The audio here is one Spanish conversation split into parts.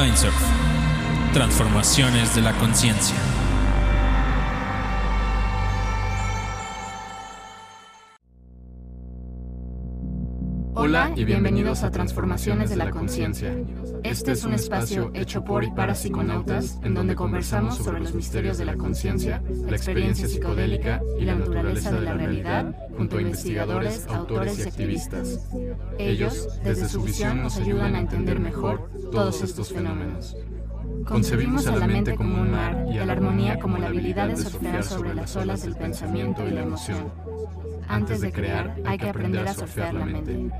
Mindsurf. Transformaciones de la conciencia. Hola y bienvenidos a Transformaciones de la Conciencia. Este es un espacio hecho por y para psiconautas en donde conversamos sobre los misterios de la conciencia, la experiencia psicodélica y la naturaleza de la realidad junto a investigadores, autores y activistas. Ellos, desde su visión, nos ayudan a entender mejor todos estos fenómenos. Concebimos a la mente como un mar y a la armonía como la habilidad de surfear sobre las olas del pensamiento y la emoción. Antes de crear, hay que aprender a surfear la mente.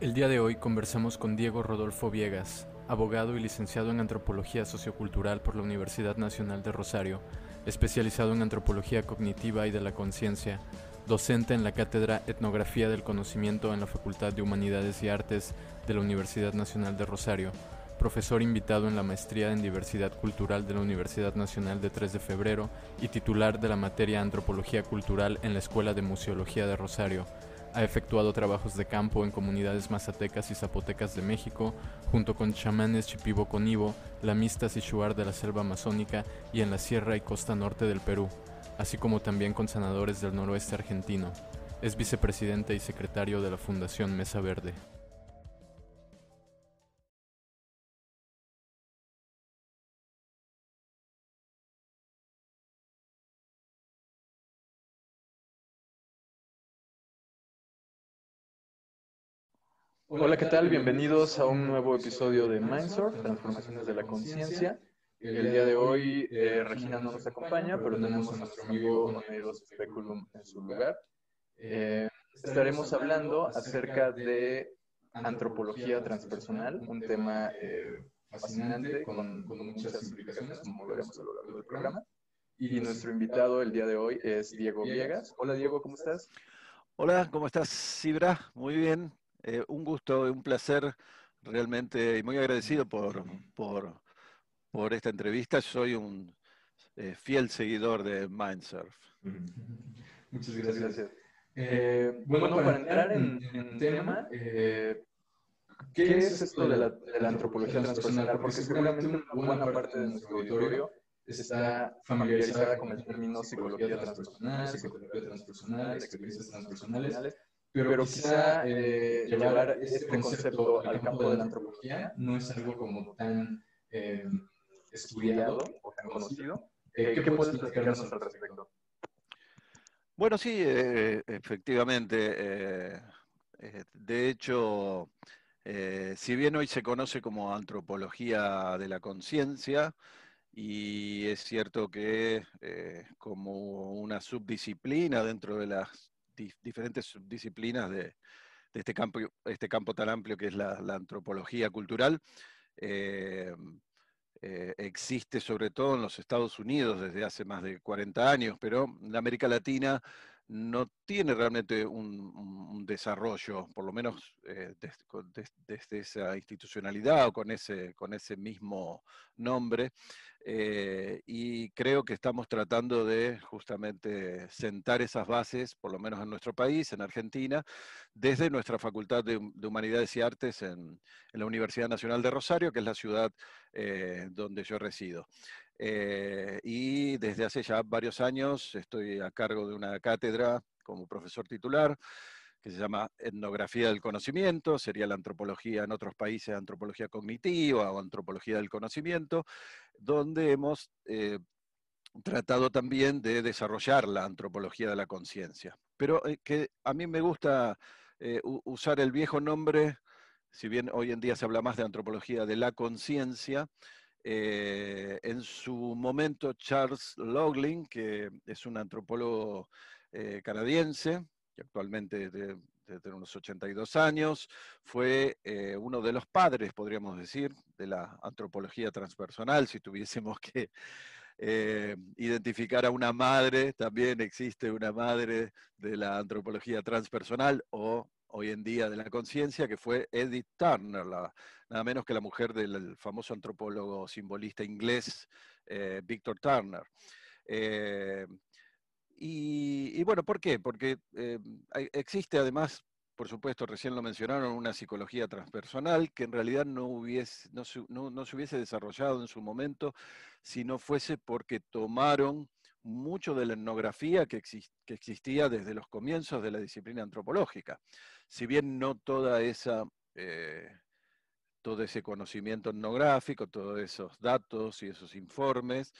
El día de hoy conversamos con Diego Rodolfo Viegas, abogado y licenciado en Antropología Sociocultural por la Universidad Nacional de Rosario, especializado en Antropología Cognitiva y de la Conciencia, docente en la Cátedra Etnografía del Conocimiento en la Facultad de Humanidades y Artes de la Universidad Nacional de Rosario, profesor invitado en la Maestría en Diversidad Cultural de la Universidad Nacional de 3 de Febrero y titular de la materia Antropología Cultural en la Escuela de Museología de Rosario. Ha efectuado trabajos de campo en comunidades mazatecas y zapotecas de México, junto con chamanes chipibo-conibo, lamistas y shuar de la selva amazónica y en la sierra y costa norte del Perú, así como también con sanadores del noroeste argentino. Es vicepresidente y secretario de la Fundación Mesa Verde. Hola, ¿qué tal? Bienvenidos a un nuevo episodio de Mindsurf, Transformaciones de la Conciencia. El día de hoy eh, Regina no nos acompaña, pero tenemos a nuestro amigo Oneros Speculum en su lugar. Eh, estaremos hablando acerca de antropología transpersonal, un tema eh, fascinante con, con, muchas implicaciones, como veremos a lo largo del programa. Y nuestro invitado el día de hoy es Diego Viegas. Hola Diego, ¿cómo estás? Hola, ¿cómo estás, Sibra? Muy bien, eh, un gusto, un placer realmente y muy agradecido por, por, por esta entrevista. Soy un eh, fiel seguidor de Mindsurf. Muchas gracias. Eh, bueno, para entrar en, en tema, ¿qué es esto de la, de la antropología transpersonal? Porque seguramente una buena parte de nuestro auditorio está familiarizada con el término psicología transpersonal, psicología transpersonal, experiencias transpersonales pero, quizá eh, llevar este concepto al campo de la antropología no es algo como tan eh, estudiado o tan conocido. Eh, ¿Qué, puedes platicarnos al respecto? Bueno, sí, efectivamente. de hecho, si bien hoy se conoce como antropología de la conciencia, y es cierto que como una subdisciplina dentro de las diferentes disciplinas de, este, campo, este campo tan amplio que es la, antropología cultural. Eh, eh, existe sobre todo en los Estados Unidos desde hace más de 40 años, pero en América Latina no tiene realmente un, desarrollo, por lo menos eh, desde, esa institucionalidad o con ese, con ese mismo nombre. Eh, y creo que estamos tratando de justamente sentar esas bases, por lo menos en nuestro país, en Argentina, desde nuestra Facultad de, Humanidades y Artes en, la Universidad Nacional de Rosario, que es la ciudad eh, donde yo resido. Eh, y desde hace ya varios años estoy a cargo de una cátedra como profesor titular que se llama Etnografía del Conocimiento, sería la antropología en otros países, antropología cognitiva o antropología del conocimiento, donde hemos eh, tratado también de desarrollar la antropología de la conciencia. Pero eh, que a mí me gusta usar el viejo nombre, si bien hoy en día se habla más de antropología de la conciencia, eh, en su momento, Charles Loughlin, que es un antropólogo eh, canadiense, que actualmente tiene unos 82 años, fue eh, uno de los padres, podríamos decir, de la antropología transpersonal, si tuviésemos que identificar a una madre, también existe una madre de la antropología transpersonal o hoy en día de la conciencia, que fue Edith Turner, nada menos que la mujer del famoso antropólogo simbolista inglés eh, Victor Turner. Eh, y, bueno, ¿por qué? Porque eh, existe además, por supuesto, recién lo mencionaron, una psicología transpersonal que en realidad no, hubiese, no, se hubiese desarrollado en su momento si no fuese porque tomaron mucho de la etnografía que, existía desde los comienzos de la disciplina antropológica. Si bien no toda esa, eh, todo ese conocimiento etnográfico, todos esos datos y esos informes,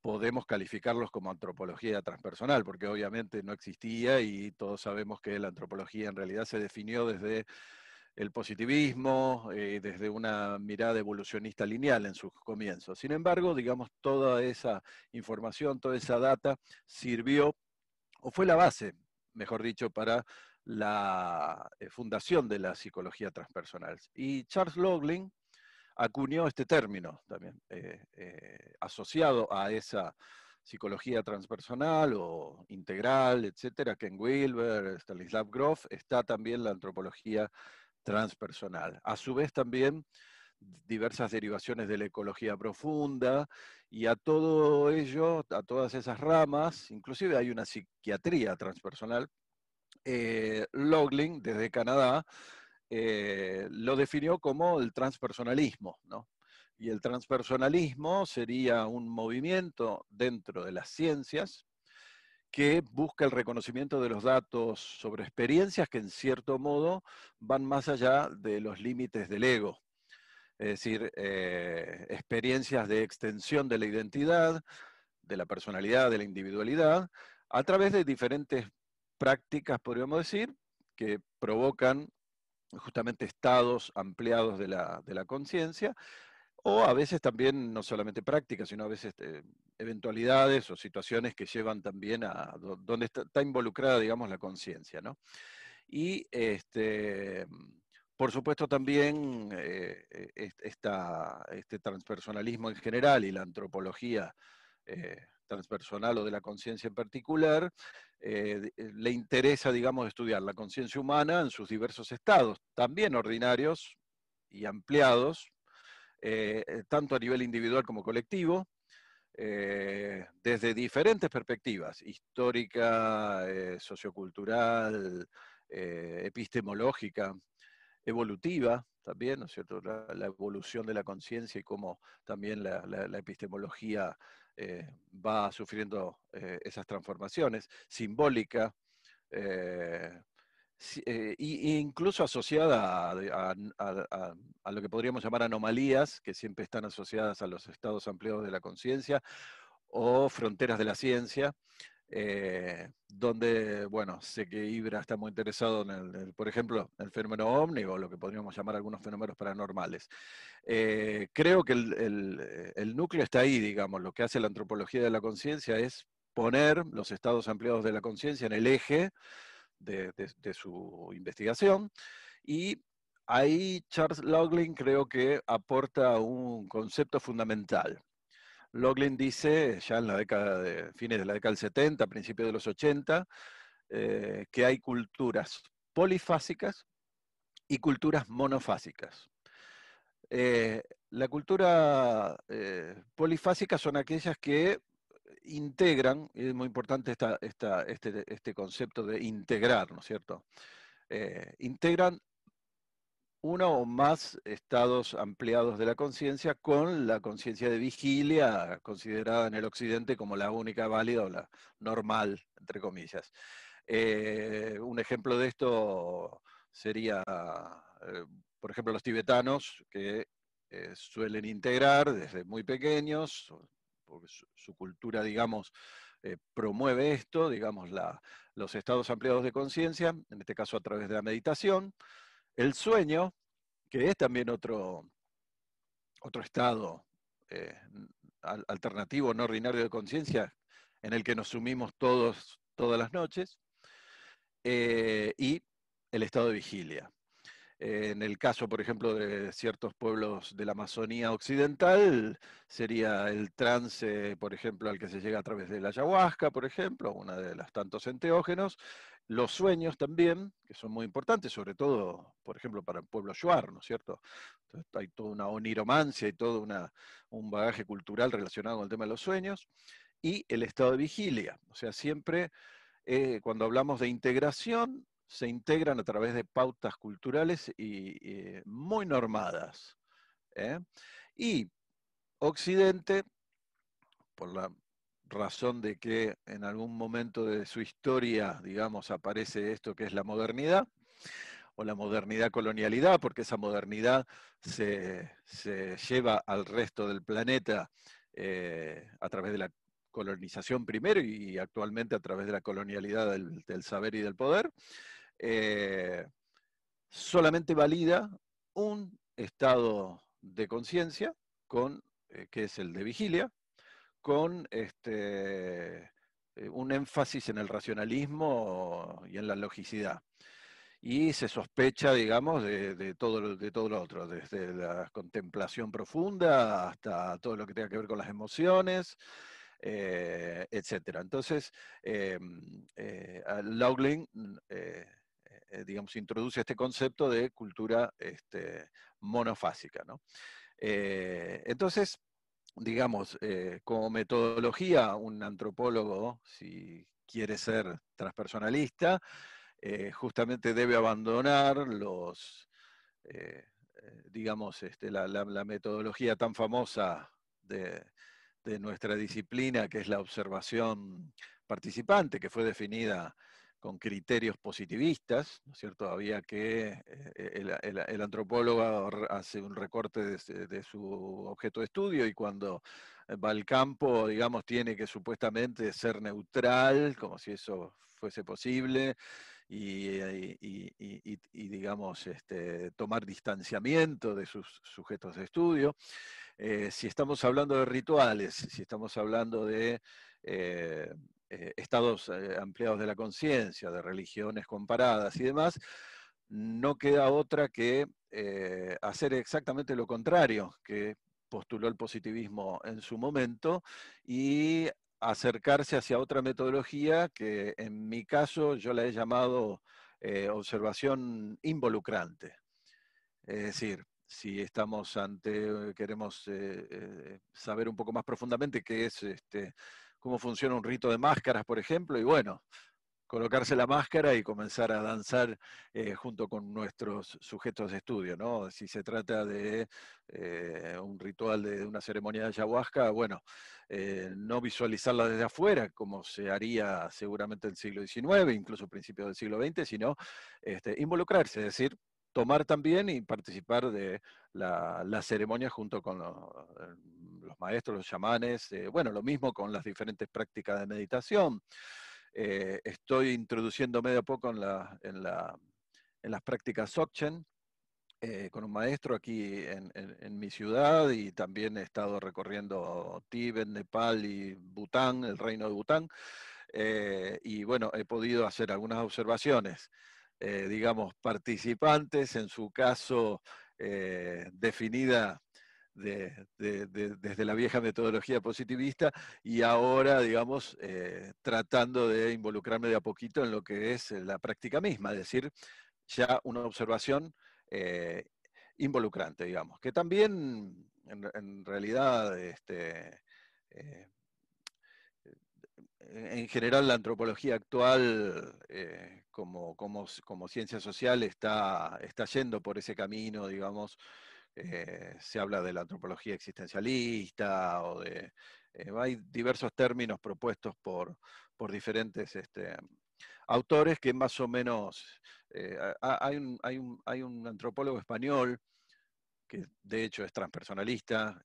podemos calificarlos como antropología transpersonal, porque obviamente no existía y todos sabemos que la antropología en realidad se definió desde el positivismo, eh, desde una mirada evolucionista lineal en sus comienzos. Sin embargo, digamos, toda esa información, toda esa data sirvió, o fue la base, mejor dicho, para la eh, fundación de la psicología transpersonal. Y Charles Loughlin, acuñó este término también, eh, asociado a esa psicología transpersonal o integral, etcétera, Ken Wilber, Stanislav Grof, está también la antropología transpersonal. A su vez también diversas derivaciones de la ecología profunda y a todo ello, a todas esas ramas, inclusive hay una psiquiatría transpersonal. Eh, desde Canadá, eh, lo definió como el transpersonalismo, ¿no? Y el transpersonalismo sería un movimiento dentro de las ciencias que busca el reconocimiento de los datos sobre experiencias que en cierto modo van más allá de los límites del ego. Es decir, eh, experiencias de extensión de la identidad, de la personalidad, de la individualidad, a través de diferentes prácticas, podríamos decir, que provocan justamente estados ampliados de la, conciencia, o a veces también no solamente prácticas, sino a veces eh, eventualidades o situaciones que llevan también a donde está, involucrada, digamos, la conciencia, ¿no? Y este, por supuesto también eh, eh, este transpersonalismo en general y la antropología transpersonal o de la conciencia en particular, eh, eh, le interesa, digamos, estudiar la conciencia humana en sus diversos estados, también ordinarios y ampliados, eh, tanto a nivel individual como colectivo, desde diferentes perspectivas, histórica, sociocultural, epistemológica, evolutiva también, ¿no es cierto? La, evolución de la conciencia y cómo también la epistemología eh, va sufriendo eh, esas transformaciones, simbólica, eh, e incluso asociada a, lo que podríamos llamar anomalías, que siempre están asociadas a los estados ampliados de la conciencia, o fronteras de la ciencia, donde, bueno, sé que Ibra está muy interesado en, el, por ejemplo, el fenómeno ovni o lo que podríamos llamar algunos fenómenos paranormales. Eh, creo que el, núcleo está ahí, digamos, lo que hace la antropología de la conciencia es poner los estados ampliados de la conciencia en el eje de, su investigación y ahí Charles Loughlin creo que aporta un concepto fundamental. Loughlin dice, ya en la década de fines de la década del 70, principios de los 80, eh, que hay culturas polifásicas y culturas monofásicas. Eh, la cultura eh, polifásica son aquellas que integran, es muy importante este, este, concepto de integrar, ¿no es cierto? integran uno o más estados ampliados de la conciencia con la conciencia de vigilia, considerada en el occidente como la única válida o la normal, entre comillas. Eh, un ejemplo de esto sería, eh, por ejemplo, los tibetanos que eh, suelen integrar desde muy pequeños, porque su, cultura, digamos, promueve esto, digamos, los estados ampliados de conciencia, en este caso a través de la meditación, el sueño, que es también otro, otro estado eh, alternativo, no ordinario de conciencia, en el que nos sumimos todos todas las noches, eh, y el estado de vigilia. En el caso, por ejemplo, de ciertos pueblos de la Amazonía occidental, sería el trance, por ejemplo, al que se llega a través de la ayahuasca, por ejemplo, una de las tantos enteógenos, los sueños también, que son muy importantes, sobre todo, por ejemplo, para el pueblo shuar, ¿no es cierto? hay toda una oniromancia y todo una, un bagaje cultural relacionado con el tema de los sueños. y el estado de vigilia. O sea, siempre cuando hablamos de integración, se integran a través de pautas culturales y, muy normadas. Y Occidente, por la razón de que en algún momento de su historia, digamos, aparece esto que es la modernidad, o la modernidad colonialidad, porque esa modernidad se, lleva al resto del planeta eh, a través de la colonización primero y actualmente a través de la colonialidad del, saber y del poder, eh, solamente valida un estado de conciencia con eh, que es el de vigilia, con este, eh, un énfasis en el racionalismo y en la logicidad. Y se sospecha, digamos, de, todo, de todo lo otro, desde la contemplación profunda hasta todo lo que tenga que ver con las emociones, etc. Entonces, eh, Laughlin, digamos, introduce este concepto de cultura este, monofásica. entonces, digamos, eh, como metodología, un antropólogo, si quiere ser transpersonalista, eh, justamente debe abandonar los, eh, digamos, este, la, metodología tan famosa de, de, nuestra disciplina, que es la observación participante, que fue definida con criterios positivistas, ¿no es cierto? Había que, eh, el, antropólogo hace un recorte de, su objeto de estudio y cuando va al campo, digamos, tiene que supuestamente ser neutral, como si eso fuese posible, y, digamos, este, tomar distanciamiento de sus sujetos de estudio. Eh, si estamos hablando de rituales, si estamos hablando de eh, eh, estados eh, ampliados de la conciencia, de religiones comparadas y demás, no queda otra que eh, hacer exactamente lo contrario que postuló el positivismo en su momento y acercarse hacia otra metodología que en mi caso yo la he llamado observación involucrante. Es decir, si estamos ante, queremos saber un poco más profundamente qué es este, cómo funciona un rito de máscaras, por ejemplo, y bueno, colocarse la máscara y comenzar a danzar eh, junto con nuestros sujetos de estudio, ¿no? Si se trata de eh, un ritual de una ceremonia de ayahuasca, bueno, eh, no visualizarla desde afuera, como se haría seguramente en el siglo XIX, incluso principios del siglo XX, sino este, involucrarse, es decir, tomar también y participar de la, ceremonia junto con los, maestros, los chamanes, eh, bueno, lo mismo con las diferentes prácticas de meditación. Eh, estoy introduciéndome de a poco en, la, las prácticas Dzogchen, eh, con un maestro aquí en, mi ciudad y también he estado recorriendo Tíbet, Nepal y Bután, el reino de Bután. y bueno, he podido hacer algunas observaciones eh, digamos, participantes, en su caso eh, definida desde la vieja metodología positivista y ahora, digamos, eh, tratando de involucrarme de a poquito en lo que es la práctica misma, es decir, ya una observación involucrante, digamos, que también en, realidad este, en general la antropología actual eh, como, como, ciencia social está, está yendo por ese camino, digamos, eh, se habla de la antropología existencialista o de... Eh, hay diversos términos propuestos por, por diferentes este, autores que más o menos... hay, un, hay, un, hay, un, antropólogo español que de hecho es transpersonalista,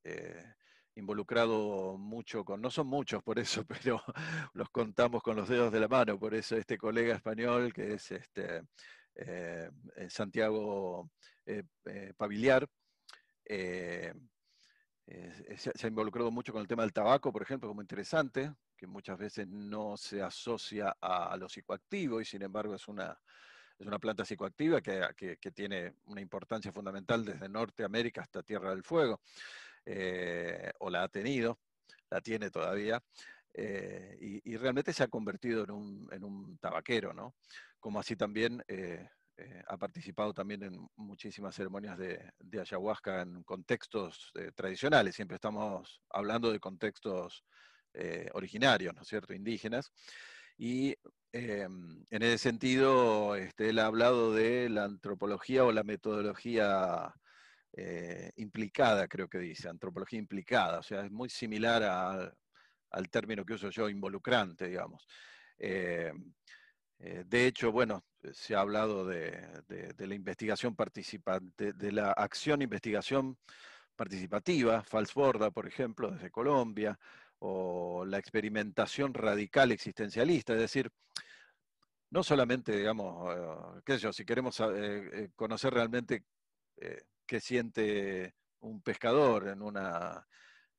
involucrado mucho con, no son muchos por eso, pero los contamos con los dedos de la mano, por eso este colega español que es este, eh, eh, Santiago eh, Paviliar, se, ha involucrado mucho con el tema del tabaco, por ejemplo, como interesante, que muchas veces no se asocia a, lo psicoactivo y sin embargo es una, es una planta psicoactiva que, que, tiene una importancia fundamental desde Norteamérica hasta Tierra del Fuego. Eh, o la ha tenido, la tiene todavía, eh, y, realmente se ha convertido en un, tabaquero, ¿no? Como así también eh, ha participado también en muchísimas ceremonias de, ayahuasca en contextos tradicionales, siempre estamos hablando de contextos originarios, ¿no es cierto?, indígenas. Y en ese sentido, este, él ha hablado de la antropología o la metodología implicada, creo que dice, antropología implicada, o sea, es muy similar al término que uso yo, involucrante, digamos. Em, de hecho, bueno, se ha hablado de, la investigación participante, de la acción investigación participativa, Falsborda, por ejemplo, desde Colombia, o la experimentación radical existencialista, es decir, no solamente, digamos, eh, qué sé yo, si queremos eh, eh, conocer realmente qué siente un pescador en una,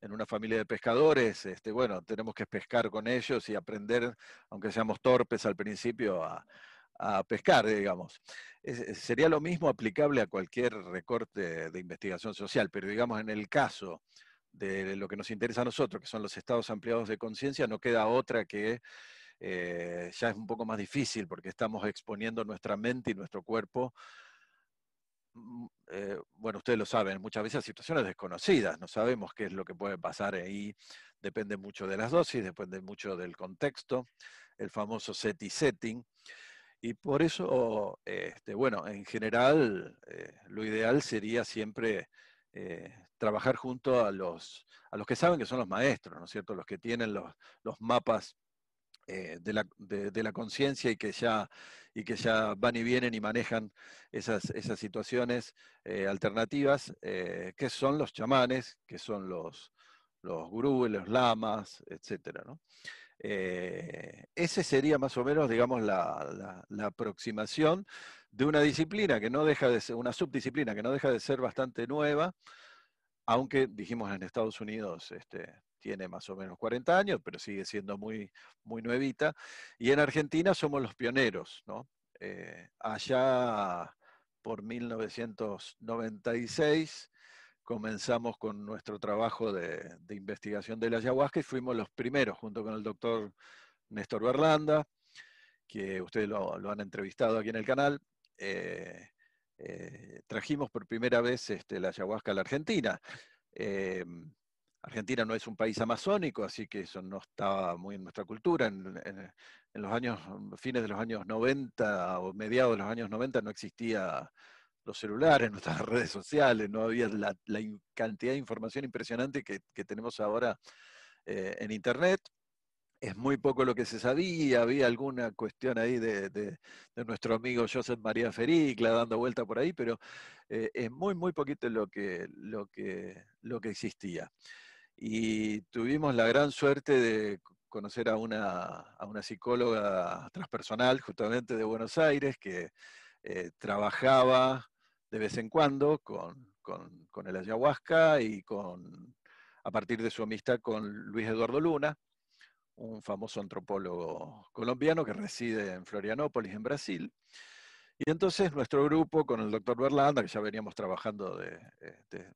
en una familia de pescadores, este, bueno, tenemos que pescar con ellos y aprender, aunque seamos torpes al principio, a, pescar, digamos. sería lo mismo aplicable a cualquier recorte de investigación social, pero digamos en el caso de lo que nos interesa a nosotros, que son los estados ampliados de conciencia, no queda otra que eh, ya es un poco más difícil porque estamos exponiendo nuestra mente y nuestro cuerpo eh, bueno, ustedes lo saben, muchas veces situaciones desconocidas, no sabemos qué es lo que puede pasar ahí, depende mucho de las dosis, depende mucho del contexto, el famoso set y setting. Y por eso, este, bueno, en general, eh, lo ideal sería siempre eh, trabajar junto a los, a los que saben que son los maestros, ¿no es cierto? Los que tienen los, los mapas de la, de, la conciencia y, que ya, y que ya van y vienen y manejan esas, esas situaciones eh, alternativas, eh, que son los chamanes, que son los, los gurúes, los lamas, etc. ese sería más o menos, digamos, la, la, aproximación de una disciplina que no deja de ser, una subdisciplina que no deja de ser bastante nueva, aunque dijimos en Estados Unidos este, tiene más o menos 40 años, pero sigue siendo muy, muy nuevita. Y en Argentina somos los pioneros, ¿no? Eh, allá por 1996 comenzamos con nuestro trabajo de, investigación de la ayahuasca y fuimos los primeros, junto con el doctor Néstor Berlanda, que ustedes lo, han entrevistado aquí en el canal. Eh, eh, trajimos por primera vez este, la ayahuasca a la Argentina. Argentina no es un país amazónico, así que eso no estaba muy en nuestra cultura. En, los años, fines de los años 90 o mediados de los años 90 no existía los celulares, nuestras redes sociales, no había la, cantidad de información impresionante que, tenemos ahora eh, en Internet. Es muy poco lo que se sabía, había alguna cuestión ahí de, nuestro amigo Joseph María Fericla dando vuelta por ahí, pero eh, es muy, muy poquito lo que, lo que, lo que existía y tuvimos la gran suerte de conocer a una, psicóloga transpersonal justamente de Buenos Aires que eh, trabajaba de vez en cuando con, el ayahuasca y con, a partir de su amistad con Luis Eduardo Luna, un famoso antropólogo colombiano que reside en Florianópolis, en Brasil. Y entonces nuestro grupo, con el doctor Berlanda, que ya veníamos trabajando de, de,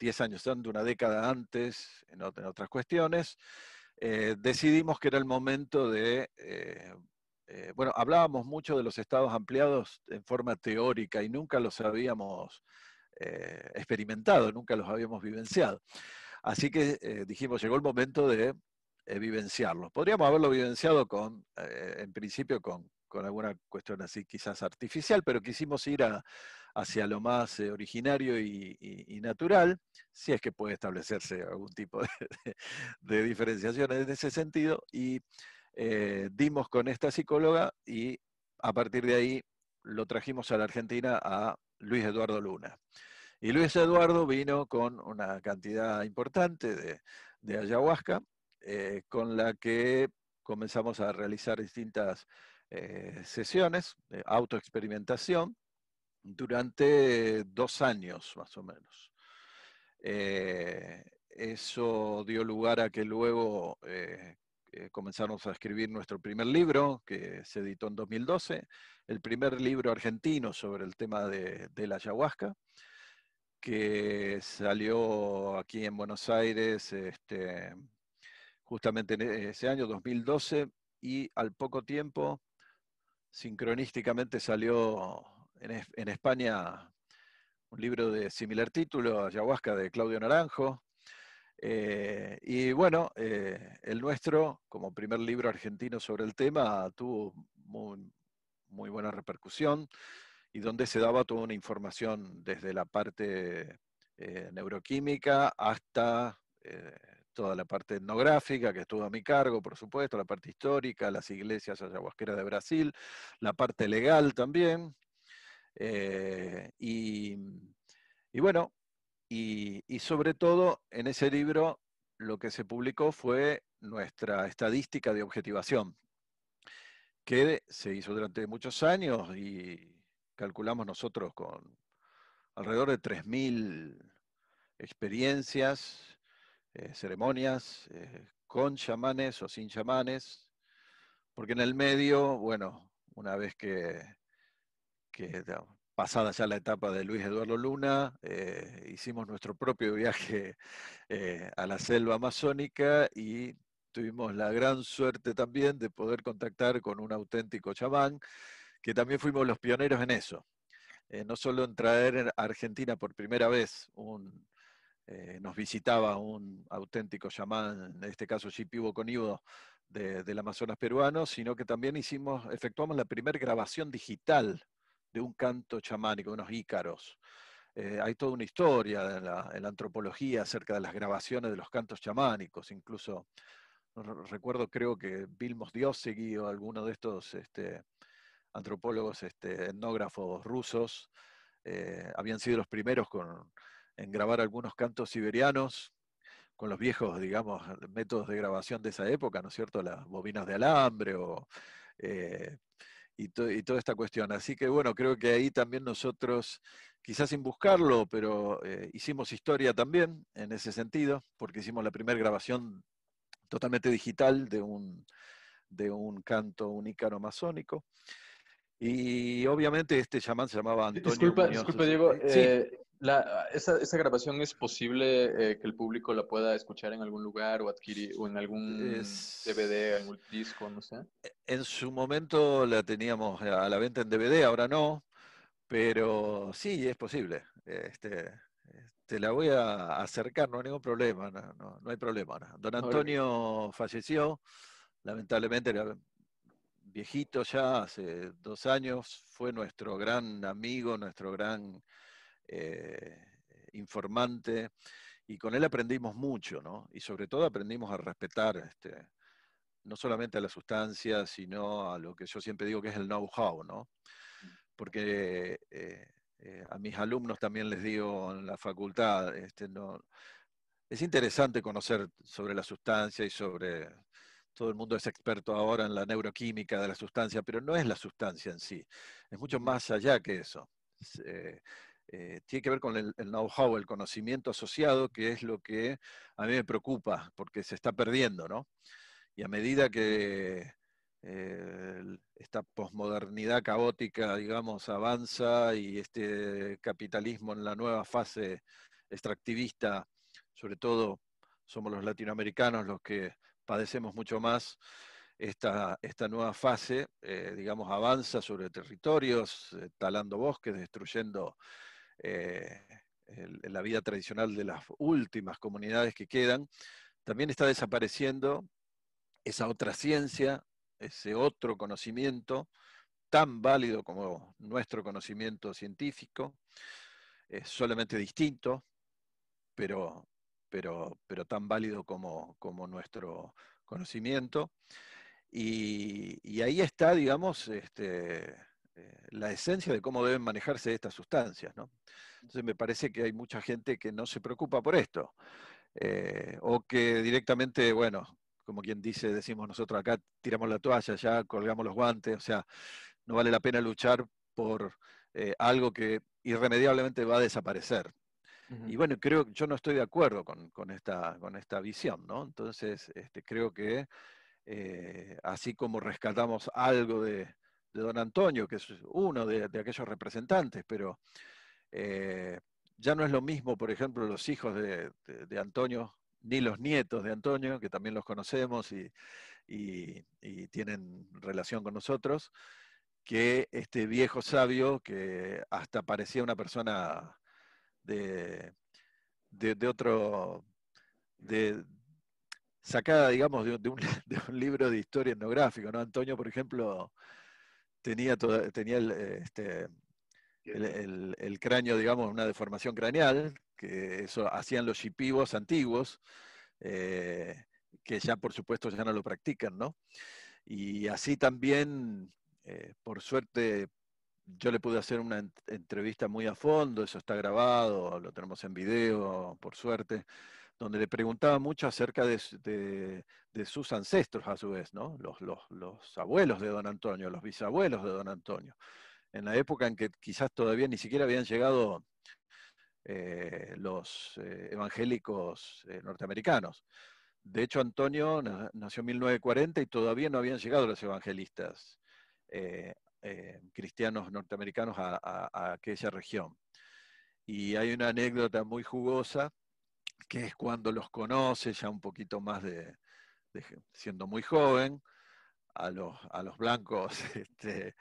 10 años, de una década antes, en, otras cuestiones, eh, decidimos que era el momento de, eh, eh, bueno, hablábamos mucho de los estados ampliados en forma teórica y nunca los habíamos experimentado, nunca los habíamos vivenciado. Así que dijimos, llegó el momento de vivenciarlos. Podríamos haberlo vivenciado con, en principio con, con alguna cuestión así quizás artificial, pero quisimos ir a, hacia lo más eh, originario y, natural, si es que puede establecerse algún tipo de, diferenciación en ese sentido, y eh, dimos con esta psicóloga y a partir de ahí lo trajimos a la Argentina a Luis Eduardo Luna. Y Luis Eduardo vino con una cantidad importante de, ayahuasca, eh, con la que comenzamos a realizar distintas sesiones de autoexperimentación, durante dos años más o menos. Eh, eso dio lugar a que luego eh, eh, comenzamos a escribir nuestro primer libro, que se editó en 2012, el primer libro argentino sobre el tema de, la ayahuasca, que salió aquí en Buenos Aires este, justamente en ese año, 2012, y al poco tiempo, sincronísticamente salió en, España un libro de similar título, Ayahuasca, de Claudio Naranjo. Eh, y bueno, eh, el nuestro, como primer libro argentino sobre el tema, tuvo muy, muy buena repercusión y donde se daba toda una información desde la parte eh, neuroquímica hasta toda la parte etnográfica, que estuvo a mi cargo, por supuesto, la parte histórica, las iglesias ayahuasqueras de Brasil, la parte legal también. Y, y bueno, y, sobre todo, en ese libro lo que se publicó fue nuestra estadística de objetivación, que se hizo durante muchos años y calculamos nosotros con alrededor de 3.000 experiencias, eh, ceremonias, eh, con chamanes o sin chamanes, porque en el medio, bueno, una vez que, pasada ya la etapa de Luis Eduardo Luna, eh, hicimos nuestro propio viaje eh, a la selva amazónica y tuvimos la gran suerte también de poder contactar con un auténtico chamán, que también fuimos los pioneros en eso. Eh, no solo en traer a Argentina por primera vez nos visitaba un auténtico chamán, en este caso Chipibo Conibo, de, del Amazonas peruano, sino que también hicimos, efectuamos la primera grabación digital de un canto chamánico, unos ícaros. Eh, hay toda una historia en la, antropología acerca de las grabaciones de los cantos chamánicos, incluso recuerdo creo que Vilmos Diosegui o alguno de estos este, antropólogos este, etnógrafos rusos eh, habían sido los primeros en grabar algunos cantos siberianos con los viejos, digamos, métodos de grabación de esa época, ¿no es cierto? Las bobinas de alambre o eh, y, toda esta cuestión. Así que bueno, creo que ahí también nosotros, quizás sin buscarlo, pero eh, hicimos historia también en ese sentido, porque hicimos la primera grabación totalmente digital de un, de un canto unícaro masónico. Y obviamente este chamán se llamaba Antonio. Disculpa, disculpa Diego. Eh, la, esa, esa, grabación es posible eh, que el público la pueda escuchar en algún lugar o adquirir o en algún DVD, en un disco, no sé. En su momento la teníamos a la venta en DVD, ahora no, pero sí, es posible. Este, te la voy a acercar, no hay ningún problema, no, no, hay problema. Don Antonio falleció, lamentablemente era viejito ya, hace dos años, fue nuestro gran amigo, nuestro gran eh, informante, y con él aprendimos mucho, ¿no? Y sobre todo aprendimos a respetar este, no solamente a la sustancia, sino a lo que yo siempre digo que es el know-how, ¿no? Porque eh, eh, a mis alumnos también les digo en la facultad, este, no, es interesante conocer sobre la sustancia y sobre, todo el mundo es experto ahora en la neuroquímica de la sustancia, pero no es la sustancia en sí, es mucho más allá que eso. Eh, tiene que ver con el, know-how, el conocimiento asociado, que es lo que a mí me preocupa, porque se está perdiendo, ¿no? Y a medida que eh, esta posmodernidad caótica, digamos, avanza y este capitalismo en la nueva fase extractivista, sobre todo somos los latinoamericanos los que padecemos mucho más esta, esta nueva fase, eh, digamos, avanza sobre territorios, talando bosques, destruyendo eh, la vida tradicional de las últimas comunidades que quedan, también está desapareciendo esa otra ciencia, ese otro conocimiento tan válido como nuestro conocimiento científico, es solamente distinto, pero, pero, pero tan válido como, como nuestro conocimiento. Y, y, ahí está, digamos, este, la esencia de cómo deben manejarse estas sustancias. ¿no? Entonces me parece que hay mucha gente que no se preocupa por esto, eh, o que directamente, bueno, como quien dice, decimos nosotros acá, tiramos la toalla, ya colgamos los guantes, o sea, no vale la pena luchar por eh, algo que irremediablemente va a desaparecer. Y bueno, creo que yo no estoy de acuerdo con, con, esta, con esta visión, ¿no? Entonces, este, creo que así como rescatamos algo de, de don Antonio, que es uno de, aquellos representantes, pero eh, ya no es lo mismo, por ejemplo, los hijos de, Antonio, ni los nietos de Antonio, que también los conocemos y, tienen relación con nosotros, que este viejo sabio que hasta parecía una persona de, de, otro, de, sacada, digamos, de, un, libro de historia etnográfica. ¿no? Antonio, por ejemplo, tenía, tenía este, el, el, cráneo, digamos, una deformación craneal, que eso hacían los chipivos antiguos, eh, que ya por supuesto ya no lo practican, ¿no? Y así también, eh, por suerte, yo le pude hacer una entrevista muy a fondo, eso está grabado, lo tenemos en video, por suerte, donde le preguntaba mucho acerca de, sus ancestros a su vez, ¿no? Los, los, abuelos de don Antonio, los bisabuelos de don Antonio, en la época en que quizás todavía ni siquiera habían llegado eh, los eh, evangélicos eh, norteamericanos. De hecho, Antonio nació en 1940 y todavía no habían llegado los evangelistas cristianos norteamericanos a, aquella región. Y hay una anécdota muy jugosa, que es cuando los conoce ya un poquito más de, siendo muy joven, a los, a los blancos este,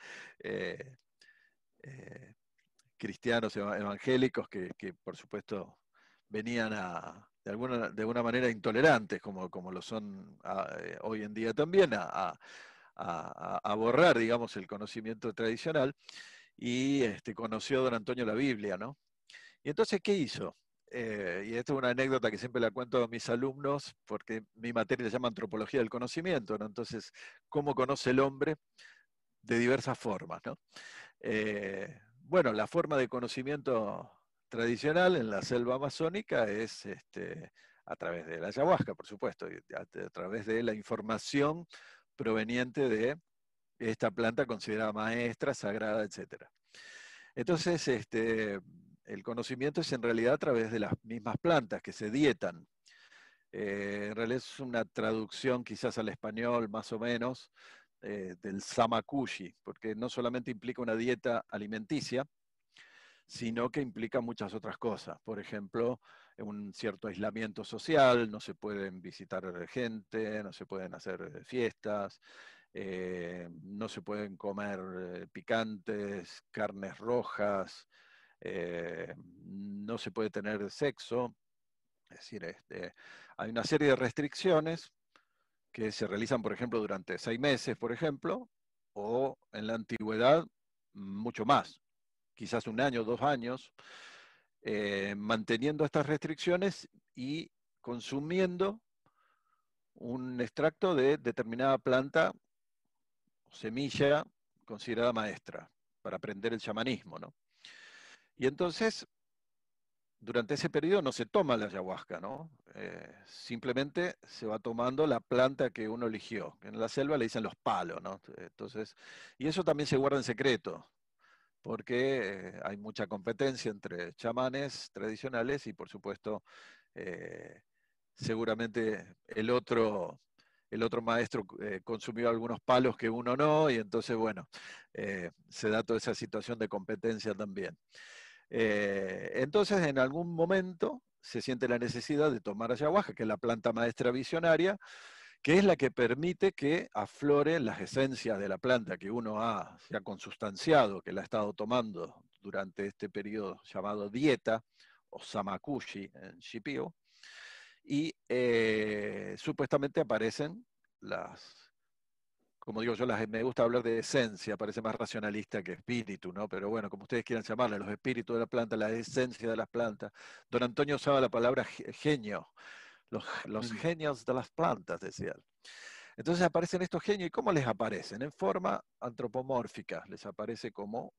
cristianos evangélicos que, por supuesto venían a, de alguna, de alguna manera intolerantes, como, como lo son eh, hoy en día también, a, borrar, digamos, el conocimiento tradicional, y este, conoció don Antonio la Biblia, ¿no? Y entonces, ¿qué hizo? Eh, y esta es una anécdota que siempre la cuento a mis alumnos, porque mi materia se llama antropología del conocimiento, ¿no? Entonces, ¿cómo conoce el hombre? De diversas formas, ¿no? Eh, bueno, la forma de conocimiento tradicional en la selva amazónica es este, a través de la ayahuasca, por supuesto, a, través de la información proveniente de esta planta considerada maestra, sagrada, etc. Entonces, este, el conocimiento es en realidad a través de las mismas plantas que se dietan. Eh, en realidad es una traducción quizás al español más o menos eh, del samakushi, porque no solamente implica una dieta alimenticia, sino que implica muchas otras cosas. Por ejemplo, un cierto aislamiento social, no se pueden visitar gente, no se pueden hacer fiestas, eh, no se pueden comer picantes, carnes rojas, no se puede tener sexo. Es decir, este, hay una serie de restricciones que se realizan, por ejemplo, durante seis meses, por ejemplo, o en la antigüedad mucho más, quizás un año, dos años, eh, manteniendo estas restricciones y consumiendo un extracto de determinada planta o semilla considerada maestra para aprender el chamanismo. ¿no? Y entonces durante ese periodo no se toma la ayahuasca, ¿no? Eh, simplemente se va tomando la planta que uno eligió. En la selva le dicen los palos, ¿no? Entonces, y eso también se guarda en secreto, porque eh, hay mucha competencia entre chamanes tradicionales y, por supuesto, eh, seguramente el otro, el otro maestro consumió algunos palos que uno no, y entonces, bueno, se da toda esa situación de competencia también. Eh, entonces, en algún momento se siente la necesidad de tomar ayahuasca, que es la planta maestra visionaria, que es la que permite que afloren las esencias de la planta que uno ha, se ha consustanciado, que la ha estado tomando durante este periodo llamado dieta, o samakushi en Shipio, y eh, supuestamente aparecen las como digo yo, las, me gusta hablar de esencia, parece más racionalista que espíritu, ¿no? Pero bueno, como ustedes quieran llamarle, los espíritus de la planta, la esencia de las plantas. Don Antonio usaba la palabra genio, los, los genios de las plantas, decía él. Entonces aparecen estos genios, ¿y cómo les aparecen? En forma antropomórfica, les aparece como,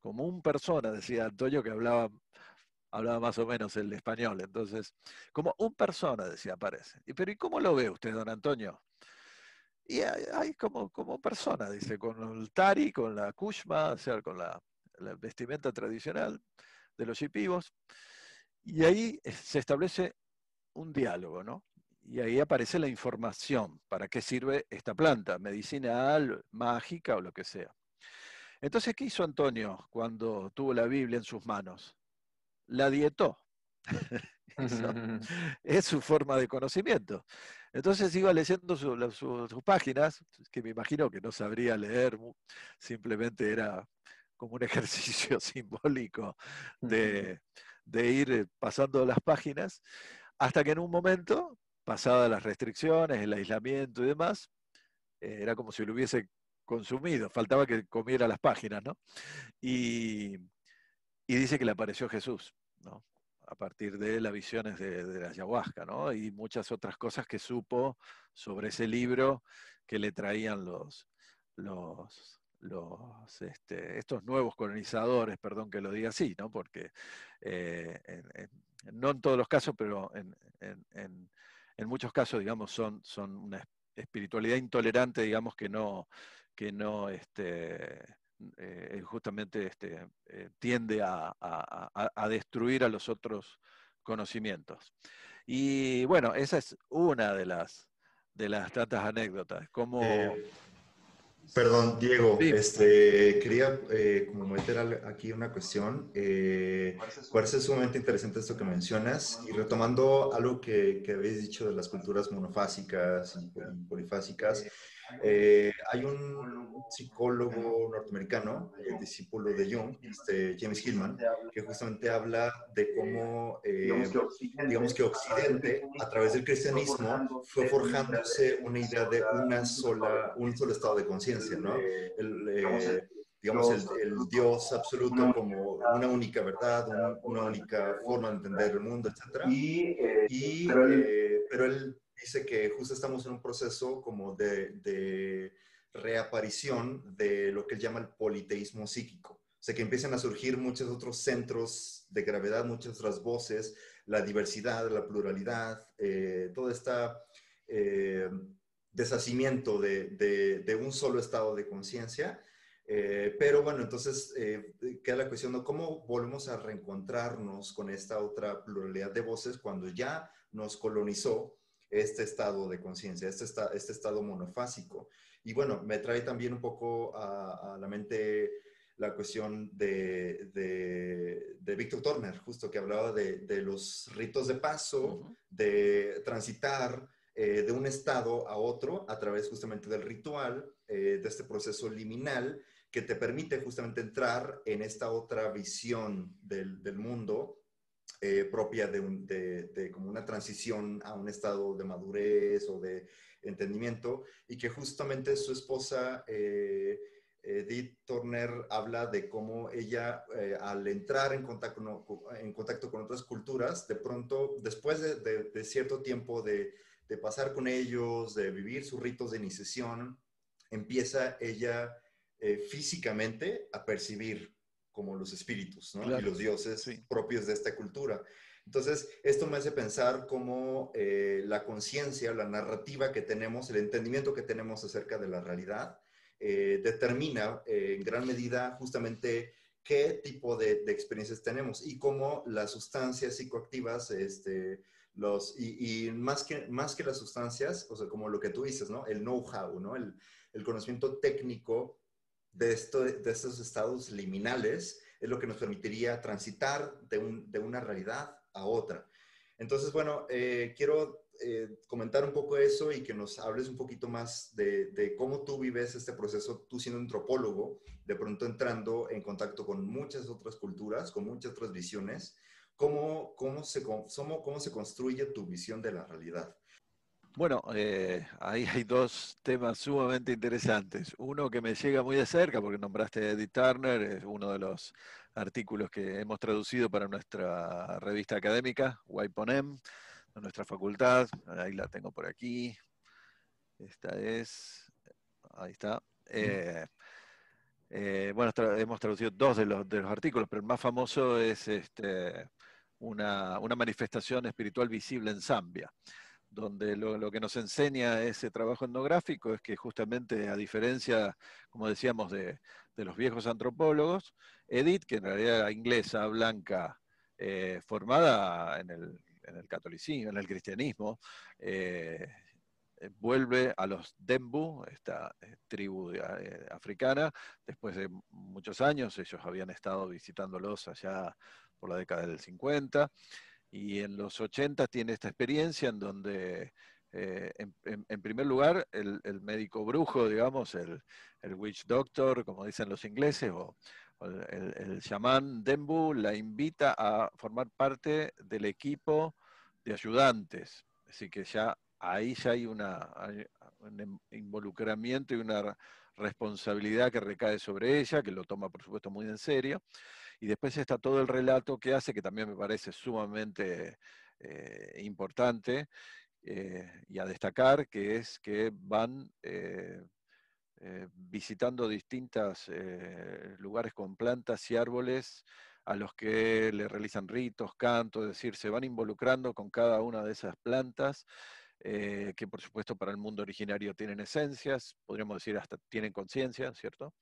como un persona, decía Antonio, que hablaba, hablaba más o menos el español. Entonces, como un persona, decía, aparece. ¿Y, pero ¿y cómo lo ve usted, don Antonio? Y hay, como, como persona, dice, con el tari, con la kushma, o sea, con la, vestimenta tradicional de los yipivos. Y ahí se establece un diálogo, ¿no? Y ahí aparece la información, para qué sirve esta planta, medicinal, mágica o lo que sea. Entonces, ¿qué hizo Antonio cuando tuvo la Biblia en sus manos? La dietó. es su forma de conocimiento. Entonces iba leyendo sus páginas, que me imagino que no sabría leer, simplemente era como un ejercicio simbólico de, ir eh, pasando las páginas, hasta que en un momento, pasadas las restricciones, el aislamiento y demás, eh, era como si lo hubiese consumido, faltaba que comiera las páginas, ¿no? Y, dice que le apareció Jesús, ¿no? A partir de las visiones de, la ayahuasca, ¿no? Y muchas otras cosas que supo sobre ese libro que le traían los, este, estos nuevos colonizadores, perdón que lo diga así, ¿no? porque eh, no en todos los casos, pero en, muchos casos, digamos, son, son una espiritualidad intolerante, digamos, que no, que no este, eh, justamente este, eh, tiende a, destruir a los otros conocimientos. Y bueno, esa es una de las, de las tantas anécdotas. Como, Perdón, Diego, este, quería eh, como meter aquí una cuestión. Eh, parece sumamente interesante esto que mencionas y retomando algo que, que habéis dicho de las culturas monofásicas y polifásicas, eh, hay un psicólogo norteamericano, el discípulo de Jung, este James Hillman, que justamente habla de cómo, eh, digamos que Occidente, a través del cristianismo, fue forjándose una idea de una sola, un solo estado de conciencia, ¿no? El, eh, digamos, el, Dios absoluto como una única verdad, una, única forma de entender el mundo, etc. Y, pero él dice que justo estamos en un proceso como de, reaparición de lo que él llama el politeísmo psíquico. O sea, que empiezan a surgir muchos otros centros de gravedad, muchas otras voces, la diversidad, la pluralidad, eh, todo este deshacimiento de, un solo estado de conciencia. Eh, pero bueno, entonces queda la cuestión de cómo volvemos a reencontrarnos con esta otra pluralidad de voces cuando ya nos colonizó este estado de conciencia, este, este estado monofásico. Y bueno, me trae también un poco a, la mente la cuestión de, de, Víctor Turner, justo que hablaba de, los ritos de paso, de transitar eh, de un estado a otro a través justamente del ritual, eh, de este proceso liminal que te permite justamente entrar en esta otra visión del, del mundo eh, propia de, como una transición a un estado de madurez o de entendimiento y que justamente su esposa eh, Edith Turner habla de cómo ella eh, al entrar en contacto, con otras culturas, de pronto, después de, cierto tiempo de, pasar con ellos, de vivir sus ritos de iniciación, empieza ella físicamente a percibir como los espíritus ¿no? y los dioses propios de esta cultura. Entonces, esto me hace pensar cómo eh, la conciencia, la narrativa que tenemos, el entendimiento que tenemos acerca de la realidad, eh, determina eh, en gran medida justamente qué tipo de, experiencias tenemos y cómo las sustancias psicoactivas, este, los, y, más, que, más que las sustancias, o sea, como lo que tú dices, ¿no? El know-how, ¿no? El, el conocimiento técnico de, esto, de estos estados liminales es lo que nos permitiría transitar de una realidad a otra. Entonces, bueno, eh, quiero eh, comentar un poco eso y que nos hables un poquito más de, de, cómo tú vives este proceso, tú siendo antropólogo, de pronto entrando en contacto con muchas otras culturas, con muchas otras visiones, cómo, cómo, se, cómo, cómo se construye tu visión de la realidad. Bueno, eh, ahí hay dos temas sumamente interesantes. Uno que me llega muy de cerca, porque nombraste a Edith Turner, es uno de los artículos que hemos traducido para nuestra revista académica, Waiponem, de nuestra facultad. Ahí la tengo por aquí. Esta es, ahí está. Eh, eh, bueno, hemos traducido dos de los, de los artículos, pero el más famoso es este, una, una manifestación espiritual visible en Zambia donde lo, que nos enseña ese trabajo etnográfico es que justamente a diferencia, como decíamos, de, los viejos antropólogos, Edith, que en realidad era inglesa, blanca, eh, formada en el, catolicismo, en el cristianismo, eh, vuelve a los Dembu, esta eh, tribu africana, después de muchos años, ellos habían estado visitándolos allá por la década del 50, y en los 80 tiene esta experiencia en donde, eh, en, primer lugar, el, médico brujo, digamos, el, witch doctor, como dicen los ingleses, o, el, el, Dembu, la invita a formar parte del equipo de ayudantes. Así que ya ahí ya hay, una, un em, involucramiento y una responsabilidad que recae sobre ella, que lo toma por supuesto muy en serio. Y después está todo el relato que hace, que también me parece sumamente eh, importante eh, y a destacar, que es que van eh, visitando distintos lugares con plantas y árboles a los que le realizan ritos, cantos, es decir, se van involucrando con cada una de esas plantas, que por supuesto para el mundo originario tienen esencias, podríamos decir hasta tienen conciencia, ¿cierto?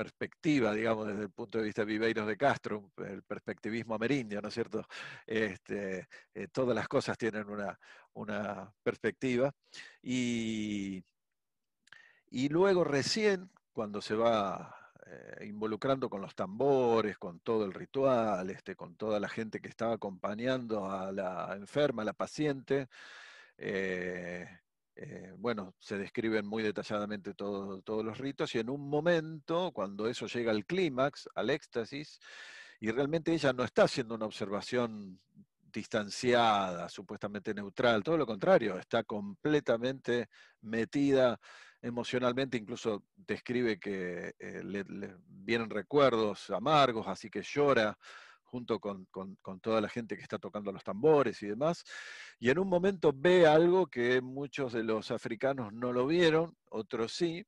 Perspectiva, digamos, desde el punto de vista de Viveiros de Castro, el perspectivismo amerindio, ¿no es cierto? Este, eh, todas las cosas tienen una, una perspectiva. Y, y luego recién, cuando se va eh, involucrando con los tambores, con todo el ritual, este, con toda la gente que estaba acompañando a la enferma, a la paciente. Eh, eh, bueno, se describen muy detalladamente todos los ritos y en un momento, cuando eso llega al clímax, al éxtasis, y realmente ella no está haciendo una observación distanciada, supuestamente neutral, todo lo contrario, está completamente metida emocionalmente, incluso describe que eh, le, vienen recuerdos amargos, así que llora junto con, toda la gente que está tocando los tambores y demás. Y en un momento ve algo que muchos de los africanos no lo vieron, otros sí,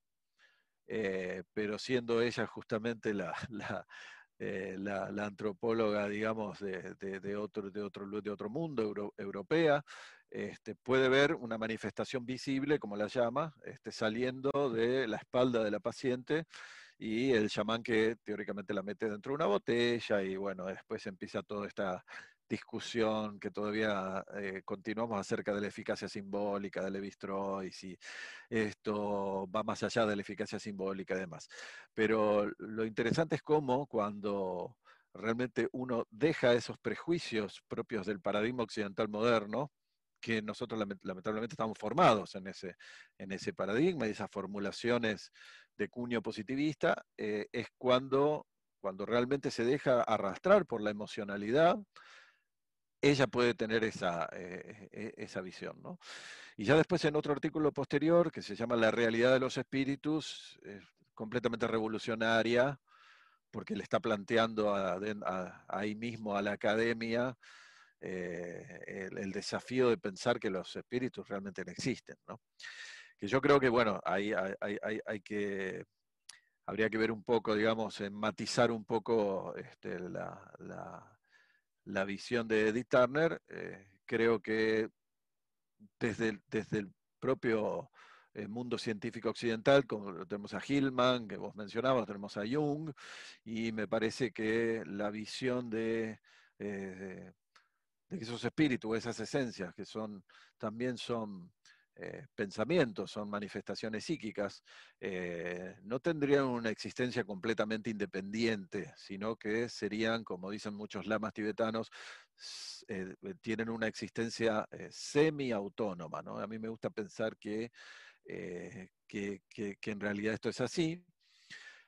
eh, pero siendo ella justamente la, eh, la, antropóloga, digamos, de, otro, de, otro, de otro mundo, europea, este, puede ver una manifestación visible, como la llama, este, saliendo de la espalda de la paciente y el chamán que teóricamente la mete dentro de una botella y bueno, después empieza toda esta discusión que todavía eh, continuamos acerca de la eficacia simbólica del levi y si esto va más allá de la eficacia simbólica y demás. Pero lo interesante es cómo cuando realmente uno deja esos prejuicios propios del paradigma occidental moderno, que nosotros lamentablemente estamos formados en ese, en ese paradigma y esas formulaciones de cuño positivista, eh, es cuando, cuando realmente se deja arrastrar por la emocionalidad, ella puede tener esa, eh, e, esa visión. ¿no? Y ya después en otro artículo posterior, que se llama La realidad de los espíritus, completamente revolucionaria, porque le está planteando ahí mismo a la academia eh, el, desafío de pensar que los espíritus realmente existen. ¿no? Que yo creo que, bueno, hay, hay, que, habría que ver un poco, digamos, matizar un poco este, la, la, visión de Edith Turner. Eh, creo que desde, desde el propio eh, mundo científico occidental, como tenemos a Hillman, que vos mencionabas, tenemos a Jung, y me parece que la visión de de que esos espíritus, esas esencias, que son, también son eh, pensamientos, son manifestaciones psíquicas, eh, no tendrían una existencia completamente independiente, sino que serían, como dicen muchos lamas tibetanos, eh, tienen una existencia semi-autónoma. A mí me gusta pensar que, que, en realidad esto es así,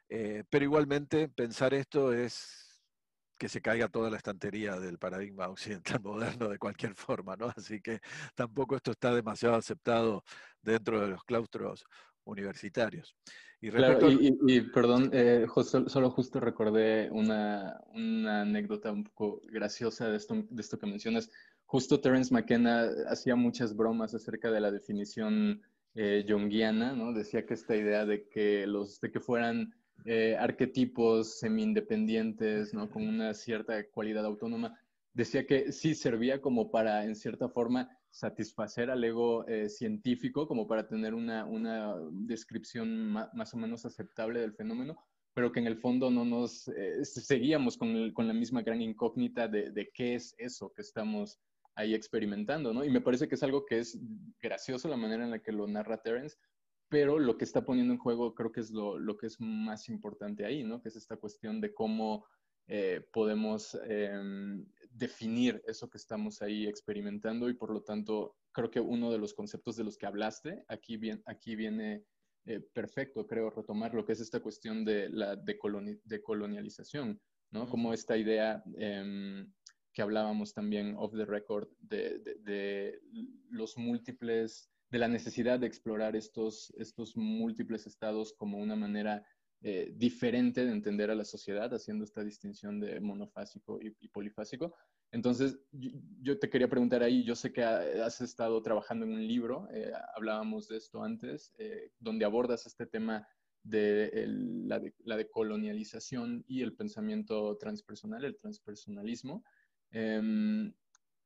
pero igualmente pensar esto es que se caiga toda la estantería del paradigma occidental moderno de cualquier forma, ¿no? Así que tampoco esto está demasiado aceptado dentro de los claustros universitarios. Y, claro, y, perdón, eh, solo justo recordé una, una, anécdota un poco graciosa de esto, de esto que mencionas. Justo Terence McKenna hacía muchas bromas acerca de la definición eh, junguiana, ¿no? Decía que esta idea de que, los, de que fueran eh, arquetipos semi-independientes, ¿no? Con una cierta cualidad autónoma. Decía que sí servía como para, en cierta forma, satisfacer al ego eh, científico, como para tener una, una descripción más o menos aceptable del fenómeno, pero que en el fondo no nos eh, seguíamos con, con, la misma gran incógnita de, de, qué es eso que estamos ahí experimentando, ¿no? Y me parece que es algo que es gracioso la manera en la que lo narra Terence, pero lo que está poniendo en juego creo que es lo, lo que es más importante ahí, ¿no? Que es esta cuestión de cómo eh, podemos em, definir eso que estamos ahí experimentando y por lo tanto creo que uno de los conceptos de los que hablaste aquí, bien, aquí viene eh, perfecto, creo, retomar lo que es esta cuestión de la decolonialización, ¿no? Como esta idea em, que hablábamos también off the record de, de, los múltiples, de la necesidad de explorar estos, estos múltiples estados como una manera eh, diferente de entender a la sociedad, haciendo esta distinción de monofásico y, polifásico. Entonces, yo, te quería preguntar ahí, yo sé que has estado trabajando en un libro, eh, hablábamos de esto antes, eh, donde abordas este tema de, la, de la decolonialización y el pensamiento transpersonal, el transpersonalismo. Em,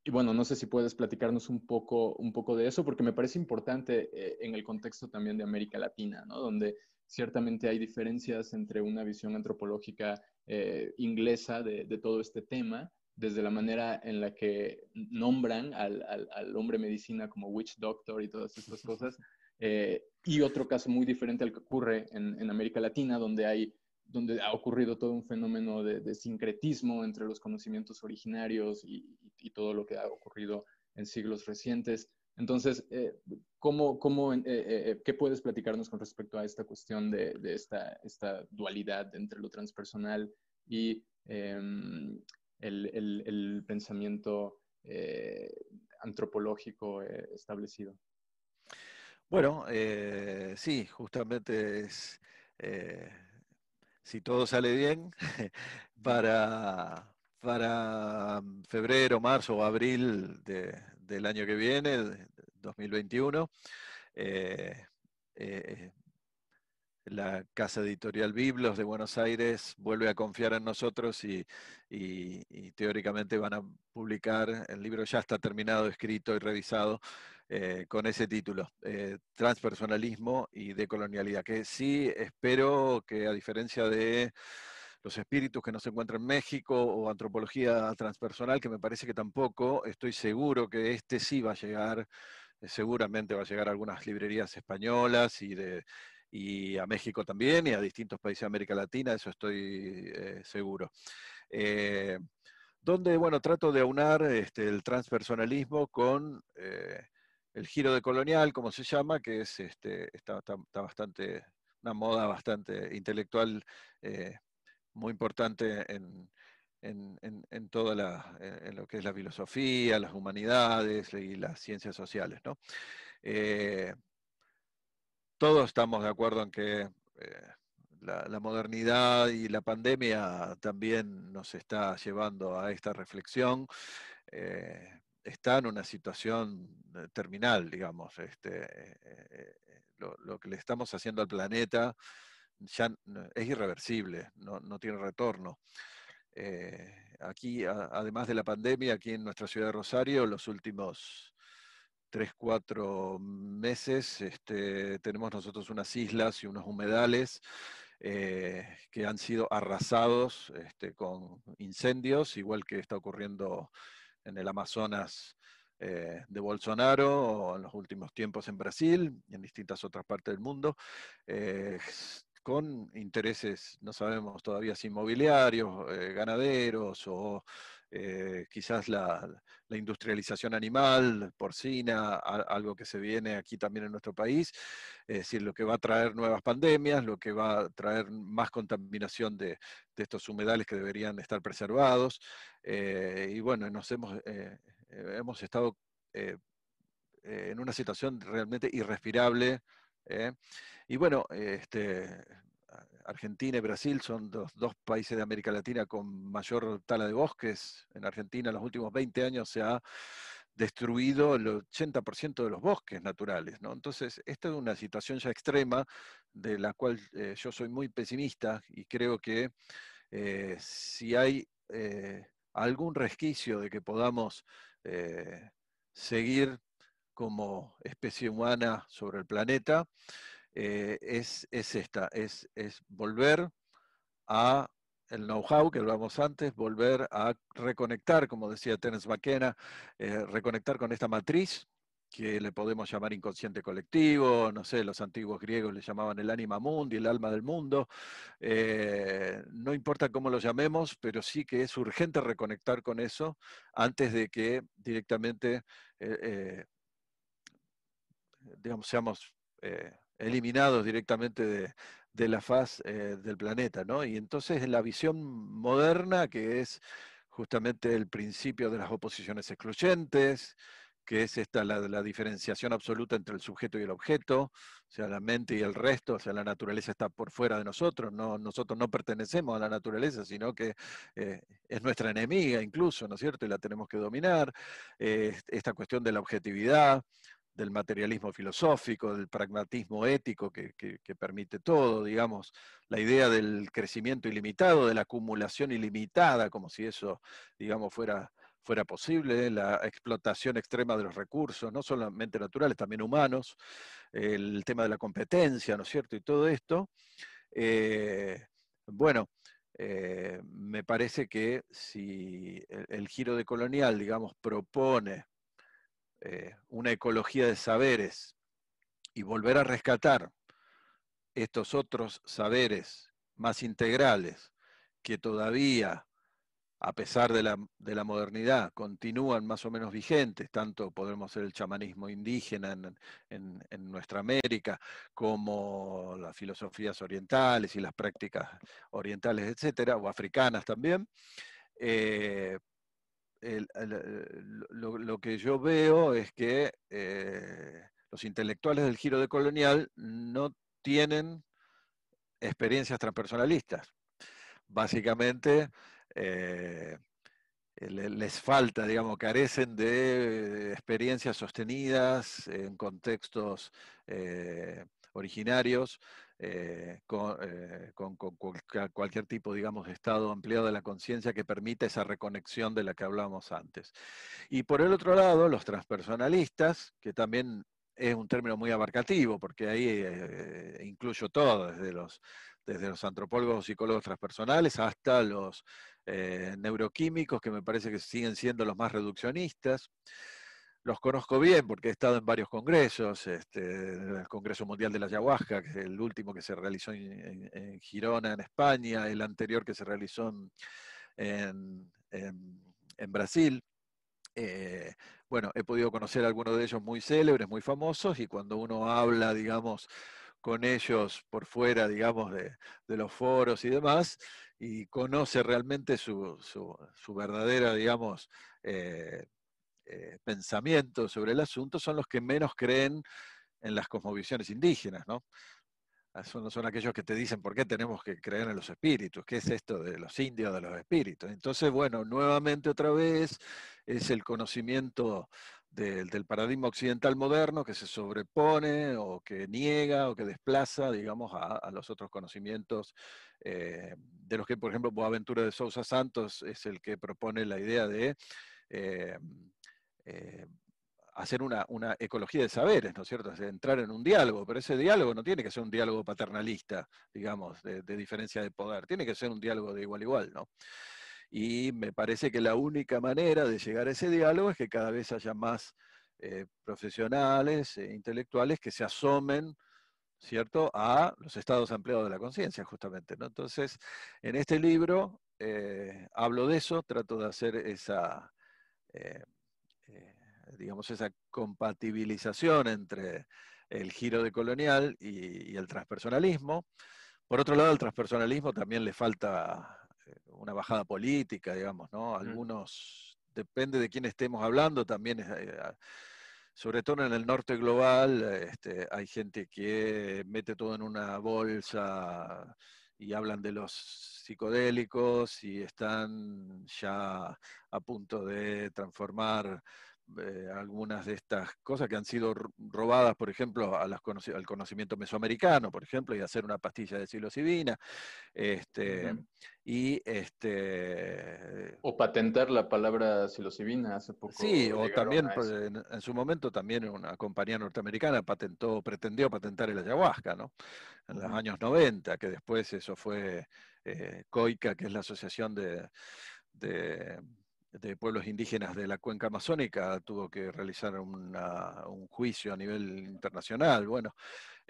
y bueno, no sé si puedes platicarnos un poco, un poco de eso, porque me parece importante eh, en el contexto también de América Latina, ¿no? Donde ciertamente hay diferencias entre una visión antropológica eh, inglesa de, de, todo este tema, desde la manera en la que nombran al, al, al hombre medicina como witch doctor y todas estas cosas, eh, y otro caso muy diferente al que ocurre en, en América Latina, donde hay donde ha ocurrido todo un fenómeno de, sincretismo entre los conocimientos originarios y, todo lo que ha ocurrido en siglos recientes. Entonces, eh, ¿cómo, cómo, eh, eh, ¿qué puedes platicarnos con respecto a esta cuestión de, esta, esta, dualidad entre lo transpersonal y em, el, el, pensamiento antropológico establecido? Bueno, sí, justamente es si todo sale bien, para, para febrero, marzo o abril del año que viene, 2021, eh, eh, la casa editorial Biblos de Buenos Aires vuelve a confiar en nosotros y, teóricamente van a publicar, el libro ya está terminado, escrito y revisado, eh, con ese título, eh, Transpersonalismo y Decolonialidad, que sí espero que a diferencia de los espíritus que no se encuentran en México o antropología transpersonal, que me parece que tampoco, estoy seguro que este sí va a llegar, eh, seguramente va a llegar a algunas librerías españolas y, de, y a México también y a distintos países de América Latina, eso estoy seguro. Donde, bueno, trato de aunar este, el transpersonalismo con el giro de colonial, como se llama, que es este, está, bastante, una moda bastante intelectual eh, muy importante en, en, toda la, en lo que es la filosofía, las humanidades y las ciencias sociales. ¿no? Eh, todos estamos de acuerdo en que eh, la, modernidad y la pandemia también nos está llevando a esta reflexión está en una situación eh, terminal, digamos. Este, eh, eh, lo, que le estamos haciendo al planeta ya es irreversible, no, tiene retorno. aquí, además de la pandemia, aquí en nuestra ciudad de Rosario, los últimos tres, cuatro meses, este, tenemos nosotros unas islas y unos humedales que han sido arrasados este, con incendios, igual que está ocurriendo en el Amazonas eh, de Bolsonaro en los últimos tiempos en Brasil y en distintas otras partes del mundo, eh, con intereses, no sabemos todavía si inmobiliarios, eh, ganaderos o quizás la, industrialización animal, porcina, algo que se viene aquí también en nuestro país, es decir, lo que va a traer nuevas pandemias, lo que va a traer más contaminación de, estos humedales que deberían estar preservados. y bueno, nos hemos eh, hemos estado eh, eh, en una situación realmente irrespirable. Y bueno, este, Argentina y Brasil son dos, dos, países de América Latina con mayor tala de bosques. En Argentina en los últimos 20 años se ha destruido el 80% de los bosques naturales. Entonces, esta es una situación ya extrema de la cual yo soy muy pesimista y creo que si hay algún resquicio de que podamos eh, seguir como especie humana sobre el planeta, eh, es, esta, es, es volver a el know-how que hablamos antes, volver a reconectar, como decía Terence McKenna, eh, reconectar con esta matriz que le podemos llamar inconsciente colectivo, no sé, los antiguos griegos le llamaban el anima mundi, el alma del mundo, eh, no importa cómo lo llamemos, pero sí que es urgente reconectar con eso antes de que directamente, digamos, seamos eliminados directamente de, la faz del planeta, ¿no? Y entonces la visión moderna que es justamente el principio de las oposiciones excluyentes, que es esta la, diferenciación absoluta entre el sujeto y el objeto, o sea, la mente y el resto, o sea, la naturaleza está por fuera de nosotros, no, nosotros no pertenecemos a la naturaleza, sino que eh, es nuestra enemiga incluso, ¿no es cierto? Y la tenemos que dominar. Eh, esta cuestión de la objetividad, del materialismo filosófico, del pragmatismo ético que, permite todo, digamos, la idea del crecimiento ilimitado, de la acumulación ilimitada, como si eso, digamos, fuera fuera posible, la explotación extrema de los recursos, no solamente naturales, también humanos, el tema de la competencia, ¿no es cierto? Y todo esto. Eh, bueno, eh, me parece que si el, giro de colonial, digamos, propone eh, una ecología de saberes y volver a rescatar estos otros saberes más integrales que todavía a pesar de la, modernidad, continúan más o menos vigentes, tanto podemos ser el chamanismo indígena en, nuestra América, como las filosofías orientales y las prácticas orientales, etcétera, o africanas también. Eh, lo, que yo veo es que eh, los intelectuales del giro de colonial no tienen experiencias transpersonalistas. Básicamente, eh, les falta, digamos, carecen de experiencias sostenidas en contextos eh, originarios, eh, con, cualquier tipo, digamos, de estado ampliado de la conciencia que permita esa reconexión de la que hablábamos antes. Y por el otro lado, los transpersonalistas, que también es un término muy abarcativo, porque ahí incluyo todo, desde los, desde los antropólogos, psicólogos transpersonales hasta los eh, neuroquímicos, que me parece que siguen siendo los más reduccionistas. Los conozco bien porque he estado en varios congresos, este, el Congreso Mundial de la Ayahuasca, que es el último que se realizó en, Girona, en España, el anterior que se realizó en, Brasil. Eh, bueno, he podido conocer a algunos de ellos muy célebres, muy famosos, y cuando uno habla, digamos, con ellos por fuera, digamos, de, los foros y demás, y conoce realmente su, su, verdadera, digamos, eh, eh, pensamiento sobre el asunto, son los que menos creen en las cosmovisiones indígenas, ¿no? Ah, son, son aquellos que te dicen por qué tenemos que creer en los espíritus, qué es esto de los indios de los espíritus. Entonces, bueno, nuevamente otra vez es el conocimiento del paradigma occidental moderno que se sobrepone o que niega o que desplaza, digamos, a, los otros conocimientos, eh, de los que, por ejemplo, Boaventura de Sousa Santos es el que propone la idea de eh, eh, hacer una, ecología de saberes, ¿no es cierto? entrar en un diálogo, pero ese diálogo no tiene que ser un diálogo paternalista, digamos, de, de diferencia de poder, tiene que ser un diálogo de igual a igual, ¿no? Y me parece que la única manera de llegar a ese diálogo es que cada vez haya más eh, profesionales e intelectuales que se asomen, ¿cierto?, a los estados ampliados de la conciencia, justamente. ¿no? Entonces, en este libro eh, hablo de eso, trato de hacer esa, digamos, esa compatibilización entre el giro de colonial y, y el transpersonalismo. Por otro lado, al transpersonalismo también le falta una bajada política, digamos, ¿no? Algunos, depende de quién estemos hablando, también, eh, sobre todo en el norte global, este, hay gente que mete todo en una bolsa y hablan de los psicodélicos y están ya a punto de transformar eh, algunas de estas cosas que han sido robadas, por ejemplo, a las al conocimiento mesoamericano, por ejemplo, y hacer una pastilla de psilocibina. Este, y este, o patentar la palabra psilocibina hace poco. Sí, o también pues, en, su momento también una compañía norteamericana patentó, pretendió patentar el ayahuasca, ¿no? En los años 90, que después eso fue eh, COICA, que es la asociación de de pueblos indígenas de la cuenca amazónica tuvo que realizar un juicio a nivel internacional. Bueno,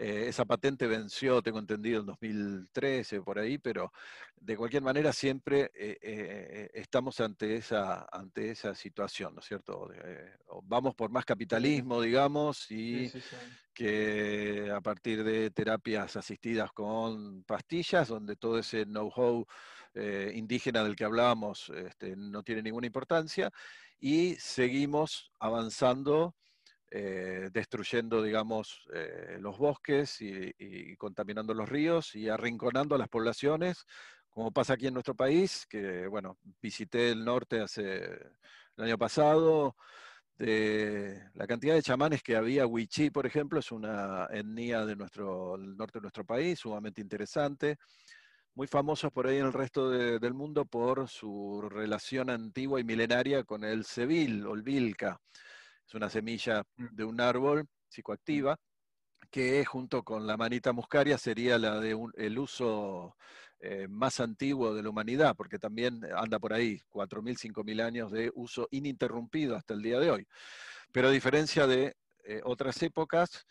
eh, esa patente venció, tengo entendido, en 2013, por ahí, pero de cualquier manera siempre eh, eh, estamos ante esa, ante esa situación, ¿no es cierto? vamos por más capitalismo, digamos, y que a partir de terapias asistidas con pastillas, donde todo ese know-how eh, indígena del que hablábamos este, no tiene ninguna importancia y seguimos avanzando, eh, destruyendo, digamos, eh, los bosques y, contaminando los ríos y arrinconando a las poblaciones, como pasa aquí en nuestro país, que, bueno, visité el norte hace el año pasado, de la cantidad de chamanes que había, Huichí, por ejemplo, es una etnia de del norte de nuestro país, sumamente interesante muy famosos por ahí en el resto del mundo por su relación antigua y milenaria con el sevil o el vilca. Es una semilla mm. de un árbol psicoactiva que junto con la manita muscaria sería la de el uso eh, más antiguo de la humanidad, porque también anda por ahí 4.000, 5.000 años de uso ininterrumpido hasta el día de hoy. Pero a diferencia de eh, otras épocas,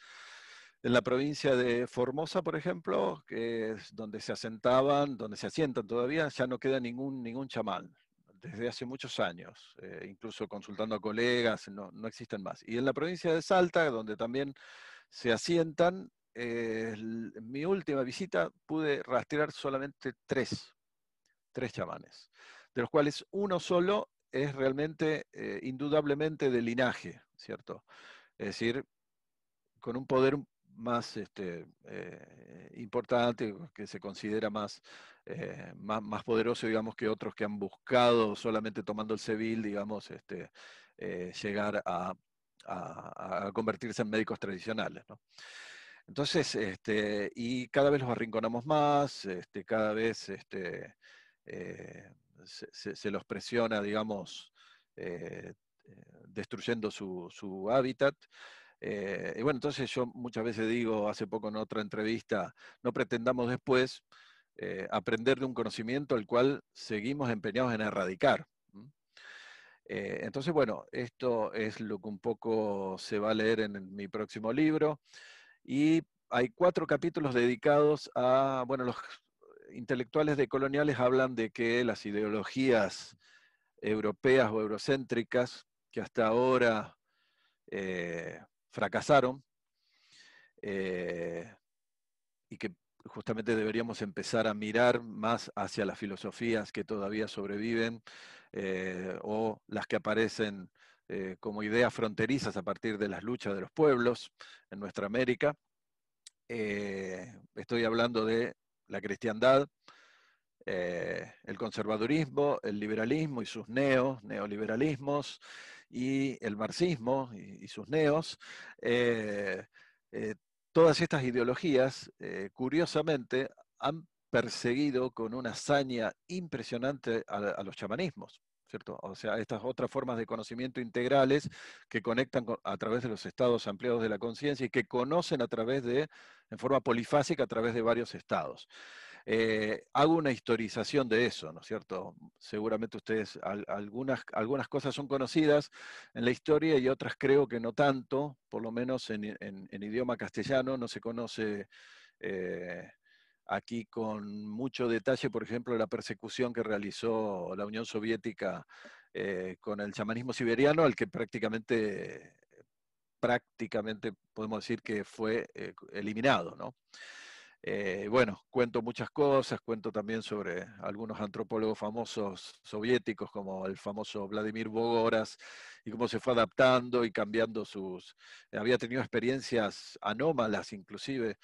en la provincia de Formosa, por ejemplo, que es donde se asentaban, donde se asientan todavía, ya no queda ningún, ningún chamán, desde hace muchos años, eh, incluso consultando a colegas, no, no, existen más. Y en la provincia de Salta, donde también se asientan, eh, en mi última visita pude rastrear solamente tres, tres chamanes, de los cuales uno solo es realmente, eh, indudablemente de linaje, ¿cierto? Es decir, con un poder más este, eh, importante, que se considera más, eh, más, más, poderoso, digamos, que otros que han buscado solamente tomando el civil, digamos, este, eh, llegar a, convertirse en médicos tradicionales. ¿no? Entonces, este, y cada vez los arrinconamos más, este, cada vez este, se, se, los presiona, digamos, destruyendo su, su hábitat. Eh, y bueno, entonces yo muchas veces digo, hace poco en otra entrevista, no pretendamos después eh, aprender de un conocimiento al cual seguimos empeñados en erradicar. Eh, entonces, bueno, esto es lo que un poco se va a leer en, mi próximo libro. Y hay cuatro capítulos dedicados a, bueno, los intelectuales de coloniales hablan de que las ideologías europeas o eurocéntricas, que hasta ahora fracasaron eh, y que justamente deberíamos empezar a mirar más hacia las filosofías que todavía sobreviven eh, o las que aparecen eh, como ideas fronterizas a partir de las luchas de los pueblos en nuestra América. estoy hablando de la cristiandad, el conservadurismo, el liberalismo y sus neos, neoliberalismos, y el marxismo y, sus neos, eh, eh, todas estas ideologías, eh, curiosamente, han perseguido con una hazaña impresionante a, los chamanismos. ¿Cierto? O sea, estas otras formas de conocimiento integrales que conectan a través de los estados ampliados de la conciencia y que conocen a través de, en forma polifásica, a través de varios estados. Eh, hago una historización de eso, ¿no es cierto? Seguramente ustedes, algunas, algunas cosas son conocidas en la historia y otras creo que no tanto, por lo menos en, idioma castellano no se conoce eh, aquí con mucho detalle, por ejemplo, la persecución que realizó la Unión Soviética eh, con el chamanismo siberiano, al que prácticamente, prácticamente podemos decir que fue eliminado, ¿no? Eh, bueno, cuento muchas cosas, cuento también sobre algunos antropólogos famosos soviéticos como el famoso Vladimir Bogoras y cómo se fue adaptando y cambiando sus... había tenido experiencias anómalas inclusive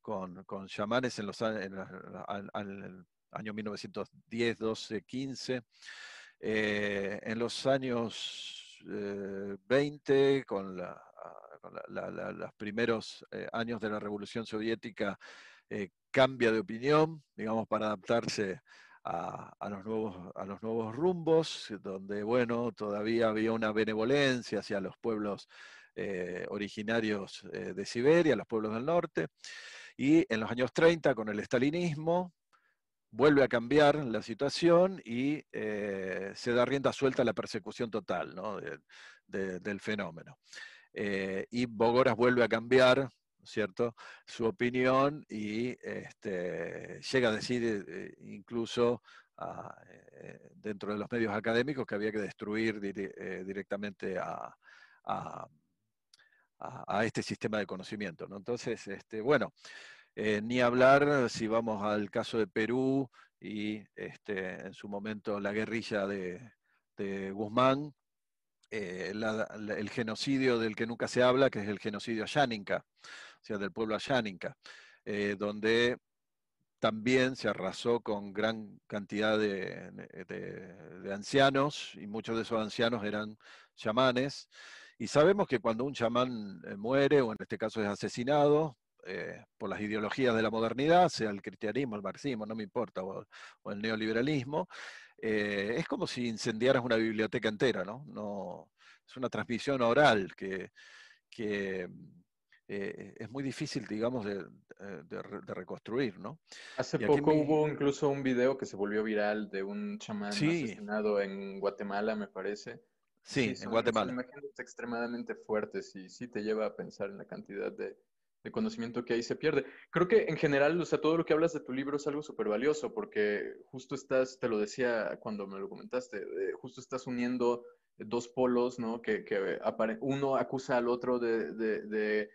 con, chamanes en los en, el año 1910, 12, 15. en los años 20, eh, con, los primeros eh, años de la Revolución Soviética, eh, cambia de opinión, digamos, para adaptarse a, los nuevos, a los nuevos rumbos, donde, bueno, todavía había una benevolencia hacia los pueblos eh, originarios eh, de Siberia, los pueblos del norte. Y en los años 30, con el estalinismo, vuelve a cambiar la situación y se da rienda suelta a la persecución total del fenómeno. y Bogoras vuelve a cambiar ¿cierto? Su opinión y este, llega a decir eh, incluso ah, eh, dentro de los medios académicos que había que destruir eh, directamente a, este sistema de conocimiento. ¿no? Entonces, este, bueno, ni hablar si vamos al caso de Perú, y este, en su momento la guerrilla de, Guzmán, eh, el genocidio del que nunca se habla, que es el genocidio ayáninca, o sea, del pueblo ayáninca, eh, donde también se arrasó con gran cantidad de, ancianos, y muchos de esos ancianos eran chamanes, y sabemos que cuando un chamán eh, muere, o en este caso es asesinado, eh, por las ideologías de la modernidad, sea el cristianismo, el marxismo, no me importa, o, el neoliberalismo, eh, es como si incendiaras una biblioteca entera, ¿no? no es una transmisión oral que, es muy difícil, digamos, de, reconstruir, ¿no? Hace poco hubo incluso un video que se volvió viral de un chamán asesinado en Guatemala, me parece, Sí, en Guatemala. Son imágenes extremadamente fuertes y sí te lleva a pensar en la cantidad de, conocimiento que ahí se pierde. Creo que en general, o sea, todo lo que hablas de tu libro es algo súper valioso porque justo estás, te lo decía cuando me lo comentaste, justo estás uniendo dos polos, ¿no? Que, que uno acusa al otro de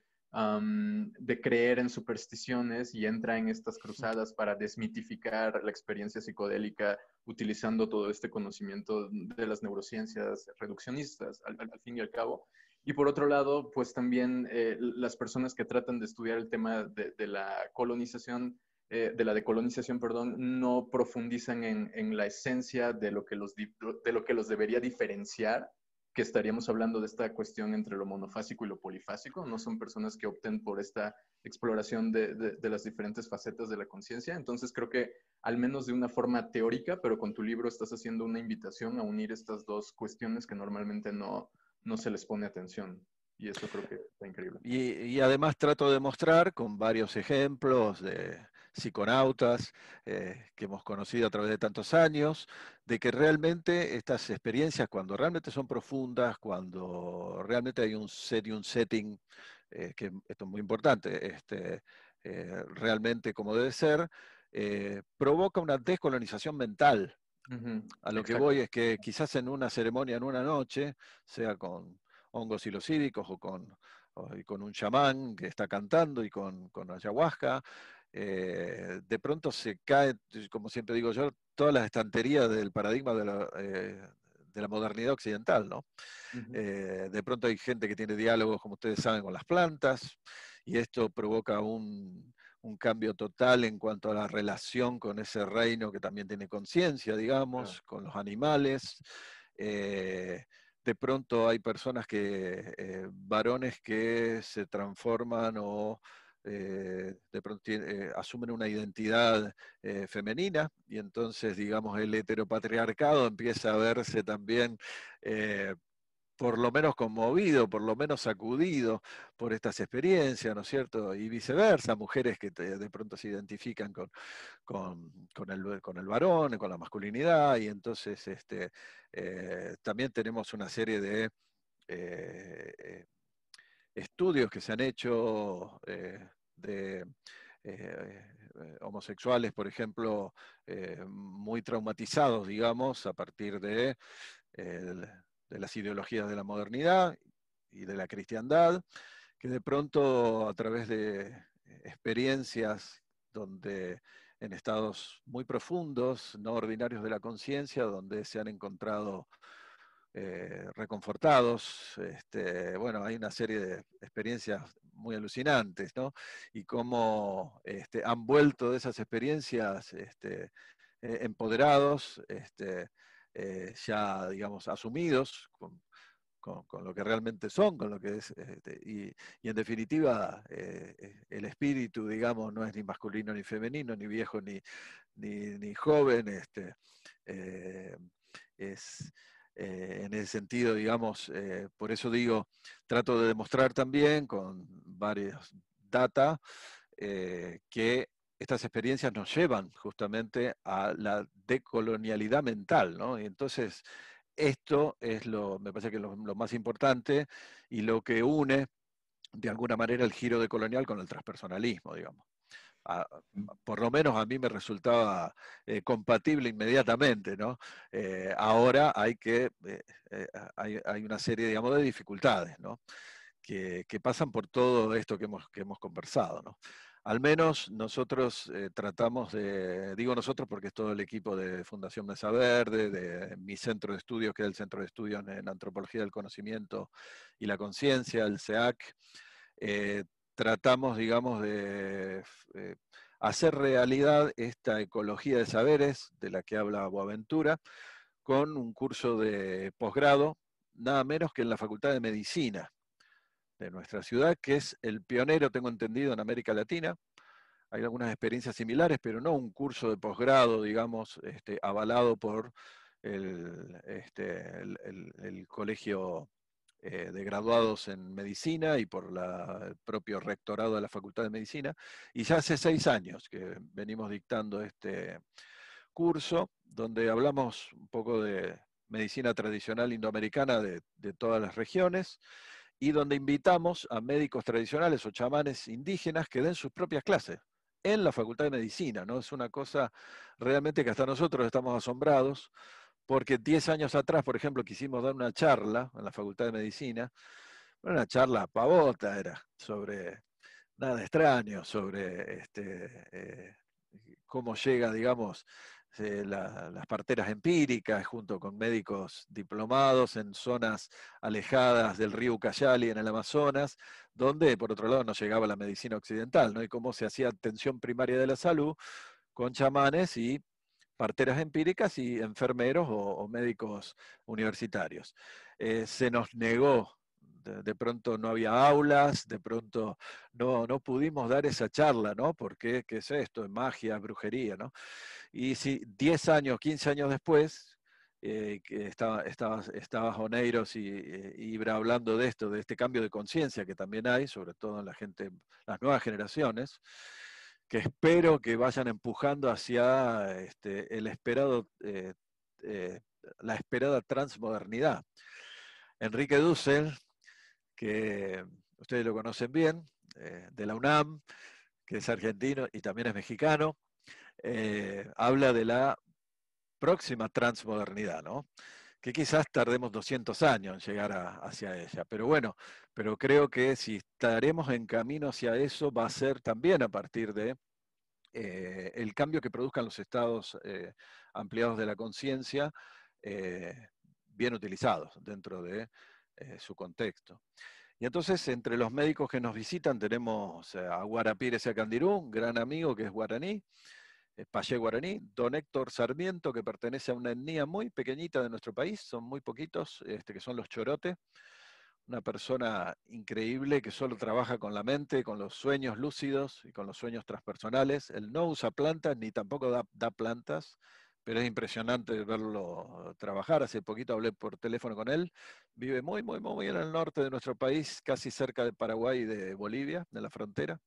de creer en supersticiones y entra en estas cruzadas para desmitificar la experiencia psicodélica utilizando todo este conocimiento de las neurociencias reduccionistas, al, fin y al cabo. Y por otro lado, pues también eh, las personas que tratan de estudiar el tema de, la colonización, eh, de la decolonización, perdón, no profundizan en, en, la esencia de lo, que los, de lo que los debería diferenciar que estaríamos hablando de esta cuestión entre lo monofásico y lo polifásico, no son personas que opten por esta exploración de, las diferentes facetas de la conciencia. Entonces creo que al menos de una forma teórica, pero con tu libro estás haciendo una invitación a unir estas dos cuestiones que normalmente no, no se les pone atención. Y eso creo que está increíble. Y, además trato de mostrar con varios ejemplos de, psiconautas eh, que hemos conocido a través de tantos años, de que realmente estas experiencias, cuando realmente son profundas, cuando realmente hay un set y un setting, eh, que esto es muy importante, este, eh, realmente como debe ser, provoca una descolonización mental. A lo que voy es que quizás en una ceremonia, en una noche, sea con hongos silocídicos o con, con un chamán que está cantando y con, con ayahuasca, eh, de pronto se cae, como siempre digo yo, todas las estanterías del paradigma de la, eh, modernidad occidental, ¿no? Eh, de pronto hay gente que tiene diálogos, como ustedes saben, con las plantas, y esto provoca un, cambio total en cuanto a la relación con ese reino que también tiene conciencia, digamos, con los animales. de pronto hay personas que, varones que se transforman o eh, de pronto eh, asumen una identidad eh, femenina y entonces, digamos, el heteropatriarcado empieza a verse también por lo menos conmovido, por lo menos sacudido por estas experiencias, ¿no es cierto? Y viceversa, mujeres que de pronto se identifican con, con, el, con, el, varón, con la masculinidad, y entonces este, también tenemos una serie de estudios que se han hecho de eh, eh, homosexuales, por ejemplo, eh, muy traumatizados, digamos, a partir de, de las ideologías de la modernidad y de la cristiandad, que de pronto a través de experiencias donde en estados muy profundos, no ordinarios de la conciencia, donde se han encontrado reconfortados. Este, bueno, hay una serie de experiencias muy alucinantes, ¿no? Y cómo este, han vuelto de esas experiencias este, eh, empoderados, eh, ya, digamos, asumidos con, lo que realmente son, con lo que es, este, y, en definitiva, eh, el espíritu, digamos, no es ni masculino ni femenino, ni viejo ni, ni, ni joven, este, es eh, en ese sentido, digamos, eh, por eso digo, trato de demostrar también con varias data eh, que estas experiencias nos llevan justamente a la decolonialidad mental, ¿no? Y entonces, esto es lo, me parece que lo, lo más importante y lo que une de alguna manera el giro decolonial con el transpersonalismo, digamos por lo menos a mí me resultaba eh, compatible inmediatamente, ¿no? Eh, ahora hay que, eh, hay, una serie, digamos, de dificultades, ¿no? Que, pasan por todo esto que hemos, que hemos conversado, ¿no? Al menos nosotros eh, tratamos de, digo nosotros porque es todo el equipo de Fundación Mesa Verde, de mi centro de estudios, que es el Centro de Estudios en Antropología del Conocimiento y la Conciencia, el CEAC, eh, tratamos, digamos, de eh, hacer realidad esta ecología de saberes de la que habla Boaventura con un curso de posgrado, nada menos que en la Facultad de Medicina de nuestra ciudad, que es el pionero, tengo entendido, en América Latina. Hay algunas experiencias similares, pero no un curso de posgrado, digamos, este, avalado por el, este, colegio eh, de graduados en medicina y por el propio rectorado de la Facultad de Medicina. Y ya hace seis años que venimos dictando este curso, donde hablamos un poco de medicina tradicional indoamericana de todas las regiones y donde invitamos a médicos tradicionales o chamanes indígenas que den sus propias clases en la Facultad de Medicina, ¿no? Es una cosa realmente que hasta nosotros estamos asombrados, porque 10 años atrás, por ejemplo, quisimos dar una charla en la Facultad de Medicina, una charla pavota era, sobre nada extraño, sobre este, eh, cómo llega, digamos, eh, las parteras empíricas, junto con médicos diplomados en zonas alejadas del río Ucayali en el Amazonas, donde por otro lado no llegaba la medicina occidental, ¿no? y cómo se hacía atención primaria de la salud con chamanes y parteras empíricas y enfermeros o, médicos universitarios. Eh, se nos negó de, pronto no había aulas, de pronto no, no pudimos dar esa charla, ¿no? Porque, ¿qué es esto? Es magia, brujería, ¿no? Y si 10 años, 15 años después, eh, que estaba, estaba, estaba Joneiros y, eh, Ibra hablando de esto, de este cambio de conciencia que también hay, sobre todo en la gente, las nuevas generaciones, que espero que vayan empujando hacia este, el esperado, eh, la esperada transmodernidad. Enrique Dussel, que ustedes lo conocen bien, de la UNAM, que es argentino y también es mexicano, eh, habla de la próxima transmodernidad, ¿no? que quizás tardemos 200 años en llegar hacia ella. Pero bueno, pero creo que si estaremos en camino hacia eso, va a ser también a partir de eh, el cambio que produzcan los estados eh, ampliados de la conciencia, bien utilizados dentro de su contexto. Y entonces, entre los médicos que nos visitan, tenemos a Guarapires Candirú, un gran amigo que es guaraní, Payé Guaraní, don Héctor Sarmiento, que pertenece a una etnia muy pequeñita de nuestro país, son muy poquitos, este, que son los chorotes, una persona increíble que solo trabaja con la mente, con los sueños lúcidos y con los sueños transpersonales. Él no usa plantas ni tampoco da plantas, pero es impresionante verlo trabajar. Hace poquito hablé por teléfono con él. Vive muy, muy, muy en el norte de nuestro país, casi cerca de Paraguay y de Bolivia, de la frontera.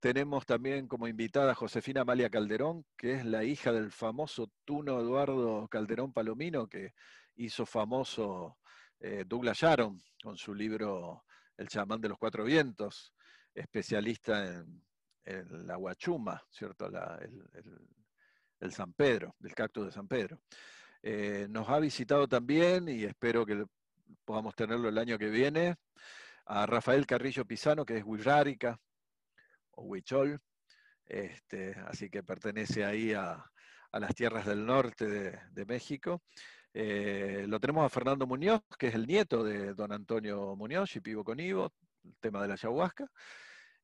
Tenemos también como invitada a Josefina Amalia Calderón, que es la hija del famoso Tuno Eduardo Calderón Palomino, que hizo famoso eh, Douglas Sharon con su libro El chamán de los cuatro vientos, especialista en, la huachuma, ¿cierto? el, San Pedro, el cactus de San Pedro. Eh, nos ha visitado también, y espero que podamos tenerlo el año que viene, a Rafael Carrillo Pisano, que es Huirrárica, Huichol, este, así que pertenece ahí a, las tierras del norte de, México. Eh, lo tenemos a Fernando Muñoz, que es el nieto de don Antonio Muñoz, y Pivo con Ivo, el tema de la ayahuasca,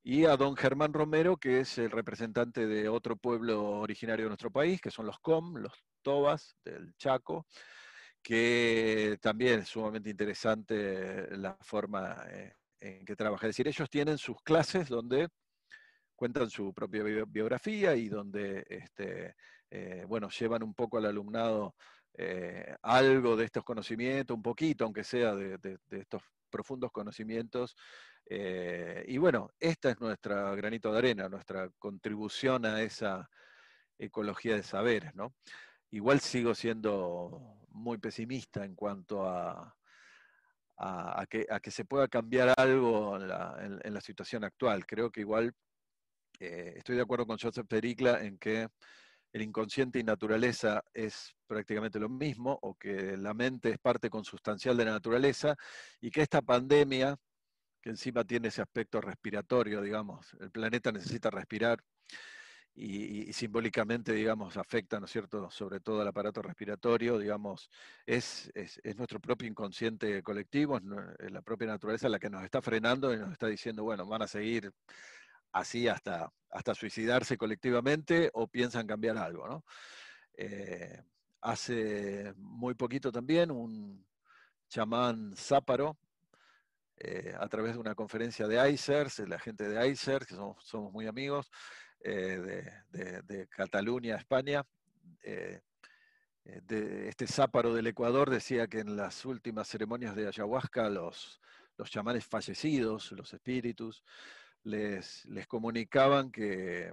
y a don Germán Romero, que es el representante de otro pueblo originario de nuestro país, que son los Com, los Tobas del Chaco, que también es sumamente interesante la forma eh, en que trabaja. Es decir, ellos tienen sus clases donde cuentan su propia biografía y donde este, eh, bueno, llevan un poco al alumnado eh, algo de estos conocimientos, un poquito, aunque sea de, estos profundos conocimientos. Eh, y bueno, esta es nuestra granito de arena, nuestra contribución a esa ecología de saberes. ¿no? Igual sigo siendo muy pesimista en cuanto a, a, que, se pueda cambiar algo en la, en la situación actual. Creo que igual eh, estoy de acuerdo con Joseph Pericla en que el inconsciente y naturaleza es prácticamente lo mismo, o que la mente es parte consustancial de la naturaleza, y que esta pandemia que encima tiene ese aspecto respiratorio, digamos, el planeta necesita respirar y, simbólicamente, digamos, afecta, ¿no es cierto?, sobre todo el aparato respiratorio, digamos, es, nuestro propio inconsciente colectivo, es la propia naturaleza la que nos está frenando y nos está diciendo, bueno, van a seguir así hasta, hasta suicidarse colectivamente o piensan cambiar algo, ¿no? Eh, hace muy poquito también un chamán záparo, eh, a través de una conferencia de ICERS, la gente de ICERS, que somos, muy amigos, eh, de, Cataluña, España. De este záparo del Ecuador decía que en las últimas ceremonias de ayahuasca los, los chamanes fallecidos, los espíritus, les, les comunicaban que,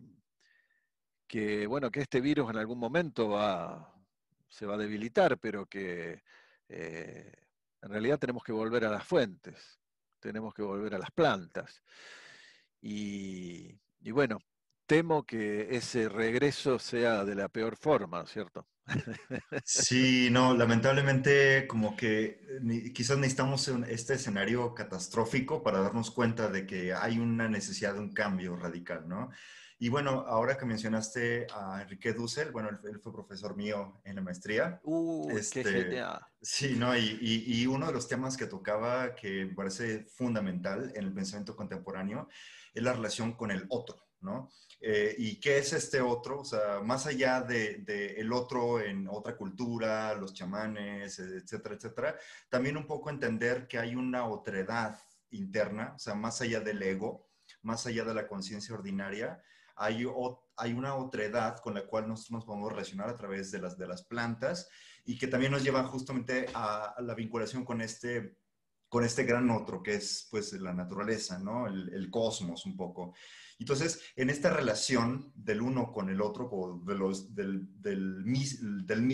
que, bueno, que este virus en algún momento va, se va a debilitar, pero que en realidad tenemos que volver a las fuentes, tenemos que volver a las plantas. Y, y bueno, temo que ese regreso sea de la peor forma, ¿cierto? Sí, no, lamentablemente como que quizás necesitamos este escenario catastrófico para darnos cuenta de que hay una necesidad de un cambio radical, ¿no? Y bueno, ahora que mencionaste a Enrique Dussel, bueno, él, fue profesor mío en la maestría. Uh, qué este, genial. Sí, ¿no? Y, y, uno de los temas que tocaba que me parece fundamental en el pensamiento contemporáneo es la relación con el otro, ¿no? Eh, ¿Y qué es este otro? O sea, más allá de, otro en otra cultura, los chamanes, etcétera, etcétera, también un poco entender que hay una otredad interna, o sea, más allá del ego, más allá de la conciencia ordinaria, hay, hay una otredad con la cual nosotros nos podemos relacionar a través de las, de las plantas y que también nos lleva justamente a, la vinculación con este con este gran otro que es pues la naturaleza, ¿no? El, el cosmos un poco. Entonces, en esta relación del uno con el otro, o de los, del,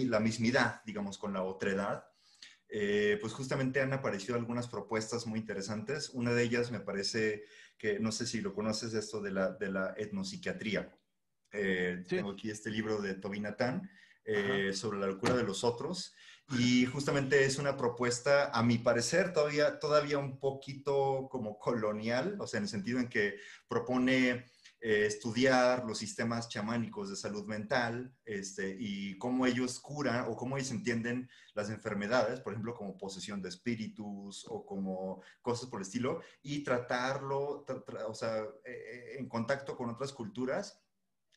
la mismidad, digamos, con la otredad, eh, pues justamente han aparecido algunas propuestas muy interesantes. Una de ellas me parece que, no sé si lo conoces, esto de la, de la etnopsiquiatría. Eh, tengo aquí este libro de Tobinatán eh, sobre la locura de los otros. Y justamente es una propuesta, a mi parecer, todavía, todavía un poquito como colonial, o sea, en el sentido en que propone eh, estudiar los sistemas chamánicos de salud mental este, y cómo ellos curan o cómo ellos entienden las enfermedades, por ejemplo, como posesión de espíritus o como cosas por el estilo, y tratarlo, o sea, eh, en contacto con otras culturas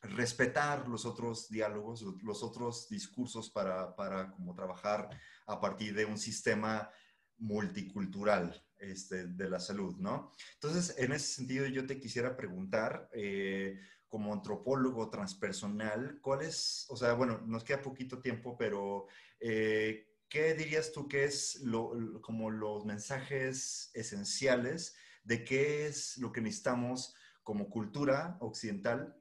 respetar los otros diálogos, los otros discursos para, para como trabajar a partir de un sistema multicultural este, de la salud, ¿no? Entonces, en ese sentido, yo te quisiera preguntar, eh, como antropólogo transpersonal, ¿cuál es, o sea, bueno, nos queda poquito tiempo, pero eh, ¿qué dirías tú que es lo, como los mensajes esenciales de qué es lo que necesitamos como cultura occidental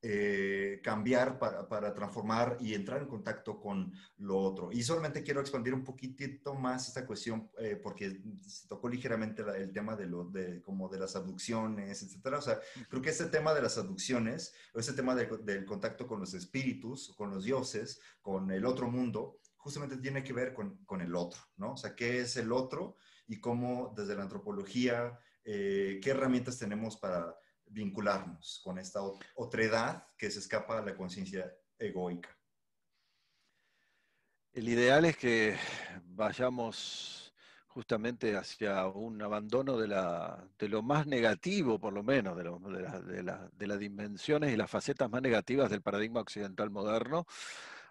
eh, cambiar para, transformar y entrar en contacto con lo otro. Y solamente quiero expandir un poquitito más esta cuestión eh, porque se tocó ligeramente el tema de, lo, de, como de las abducciones, etcétera. O sea, creo que este tema de las abducciones, o ese tema del contacto con los espíritus, con los dioses, con el otro mundo, justamente tiene que ver con, con el otro, ¿no? O sea, ¿qué es el otro? Y cómo desde la antropología, eh, qué herramientas tenemos para vincularnos con esta otra edad que se escapa a la conciencia egoica. El ideal es que vayamos justamente hacia un abandono de, la, de lo más negativo, por lo menos, de, de, de, las dimensiones y las facetas más negativas del paradigma occidental moderno,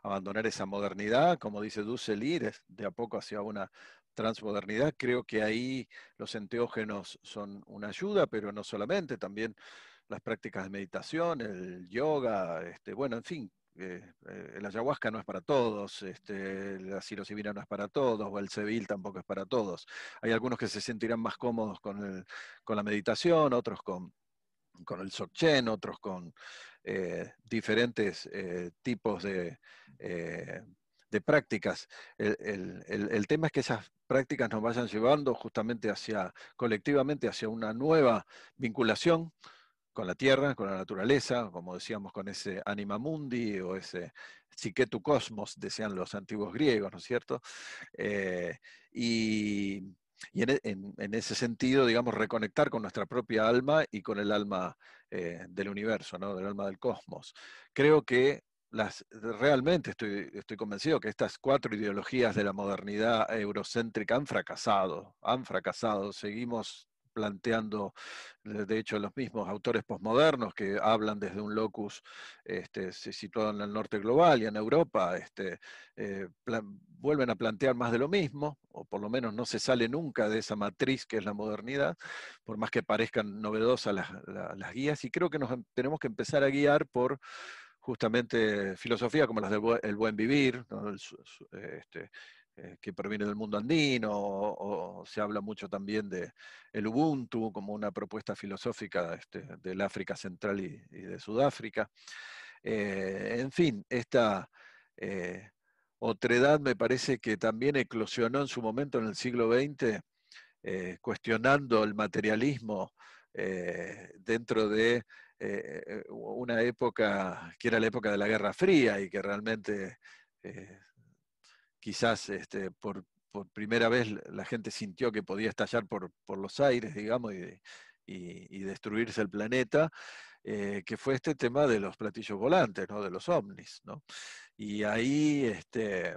abandonar esa modernidad, como dice Dussel, ir de a poco hacia una transmodernidad. Creo que ahí los enteógenos son una ayuda, pero no solamente, también las prácticas de meditación, el yoga, este, bueno, en fin, eh, eh, el ayahuasca no es para todos, este, la psilocibina no es para todos, o el sevil tampoco es para todos. Hay algunos que se sentirán más cómodos con, con la meditación, otros con, con el Dzogchen, otros con eh, diferentes tipos de, de prácticas. El, tema es que esas prácticas nos vayan llevando justamente hacia, colectivamente, hacia una nueva vinculación con la tierra, con la naturaleza, como decíamos, con ese anima mundi o ese psique tu cosmos, decían los antiguos griegos, ¿no es cierto? Eh, y, y e, en, ese sentido, digamos, reconectar con nuestra propia alma y con el alma eh, del universo, ¿no? del alma del cosmos. Creo que las, realmente estoy, estoy convencido que estas cuatro ideologías de la modernidad eurocéntrica han fracasado, han fracasado. Seguimos planteando, de hecho, los mismos autores posmodernos que hablan desde un locus este, situado en el norte global y en Europa, este, eh, vuelven a plantear más de lo mismo, o por lo menos no se sale nunca de esa matriz que es la modernidad, por más que parezcan novedosas las, guías, y creo que nos em, tenemos que empezar a guiar por justamente filosofía como las del buen vivir, este, eh, que proviene del mundo andino, o, se habla mucho también de el Ubuntu como una propuesta filosófica este, del África Central y, de Sudáfrica. Eh, en fin, esta eh, otredad me parece que también eclosionó en su momento en el siglo XX, cuestionando el materialismo dentro de una época que era la época de la Guerra Fría y que realmente quizás este, por, primera vez la gente sintió que podía estallar por, los aires, digamos, y, destruirse el planeta, eh, que fue este tema de los platillos volantes, ¿no? de los ovnis. ¿no? Y ahí este,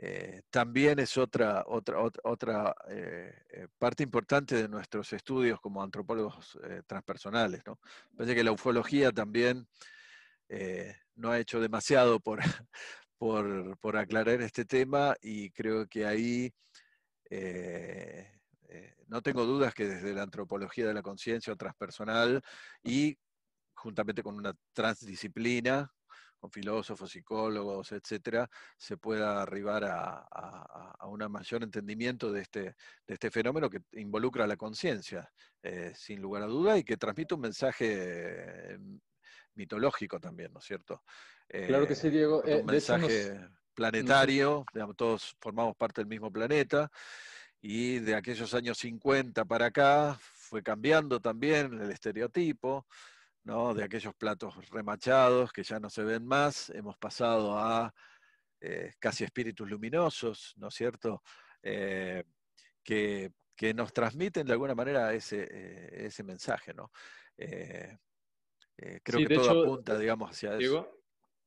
eh, también es otra, otra, otra, eh, parte importante de nuestros estudios como antropólogos transpersonales. ¿no? Parece que la ufología también no ha hecho demasiado por, por, aclarar este tema y creo que ahí eh, eh, no tengo dudas que desde la antropología de la conciencia transpersonal y juntamente con una transdisciplina, con filósofos, psicólogos, etcétera, se pueda arribar a, un mayor entendimiento de este, de este fenómeno que involucra a la conciencia, eh, sin lugar a duda, y que transmite un mensaje mitológico también, ¿no es cierto? Claro que sí, Diego. un eh, mensaje planetario, todos formamos parte del mismo planeta, y de aquellos años 50 para acá fue cambiando también el estereotipo, ¿no? de aquellos platos remachados que ya no se ven más, hemos pasado a eh, casi espíritus luminosos, ¿no es cierto? Eh, que, nos transmiten de alguna manera ese, ese mensaje, ¿no? creo que todo apunta, digamos, hacia eso.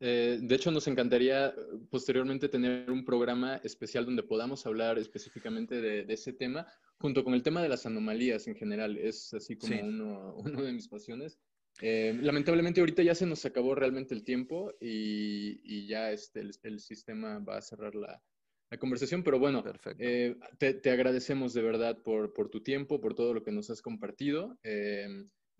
Eh, de hecho, nos encantaría eh, posteriormente tener un programa especial donde podamos hablar específicamente de, ese tema, junto con el tema de las anomalías en general. Es así como uno, uno, de mis pasiones. Eh, lamentablemente ahorita ya se nos acabó realmente el tiempo y, ya este, el, sistema va a cerrar la, la conversación, pero bueno, te, te, agradecemos de verdad por, por, tu tiempo, por todo lo que nos has compartido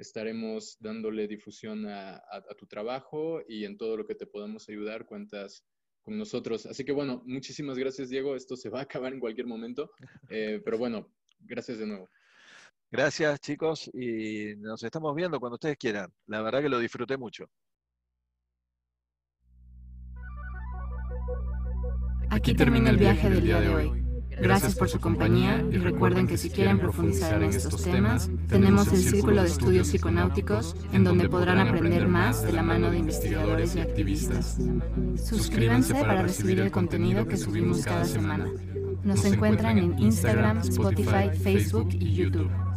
estaremos dándole difusión a, tu trabajo y en todo lo que te podamos ayudar, cuentas con nosotros. Así que bueno, muchísimas gracias Diego, esto se va a acabar en cualquier momento, eh, pero bueno, gracias de nuevo. Gracias chicos y nos estamos viendo cuando ustedes quieran. La verdad que lo disfruté mucho. Aquí termina el viaje del día de hoy. Gracias por su compañía y recuerden que si quieren profundizar en estos temas, tenemos el Círculo de Estudios Psiconáuticos, en donde podrán aprender más de la mano de investigadores y activistas. Suscríbanse para recibir el contenido que subimos cada semana. Nos encuentran en Instagram, Spotify, Facebook y YouTube.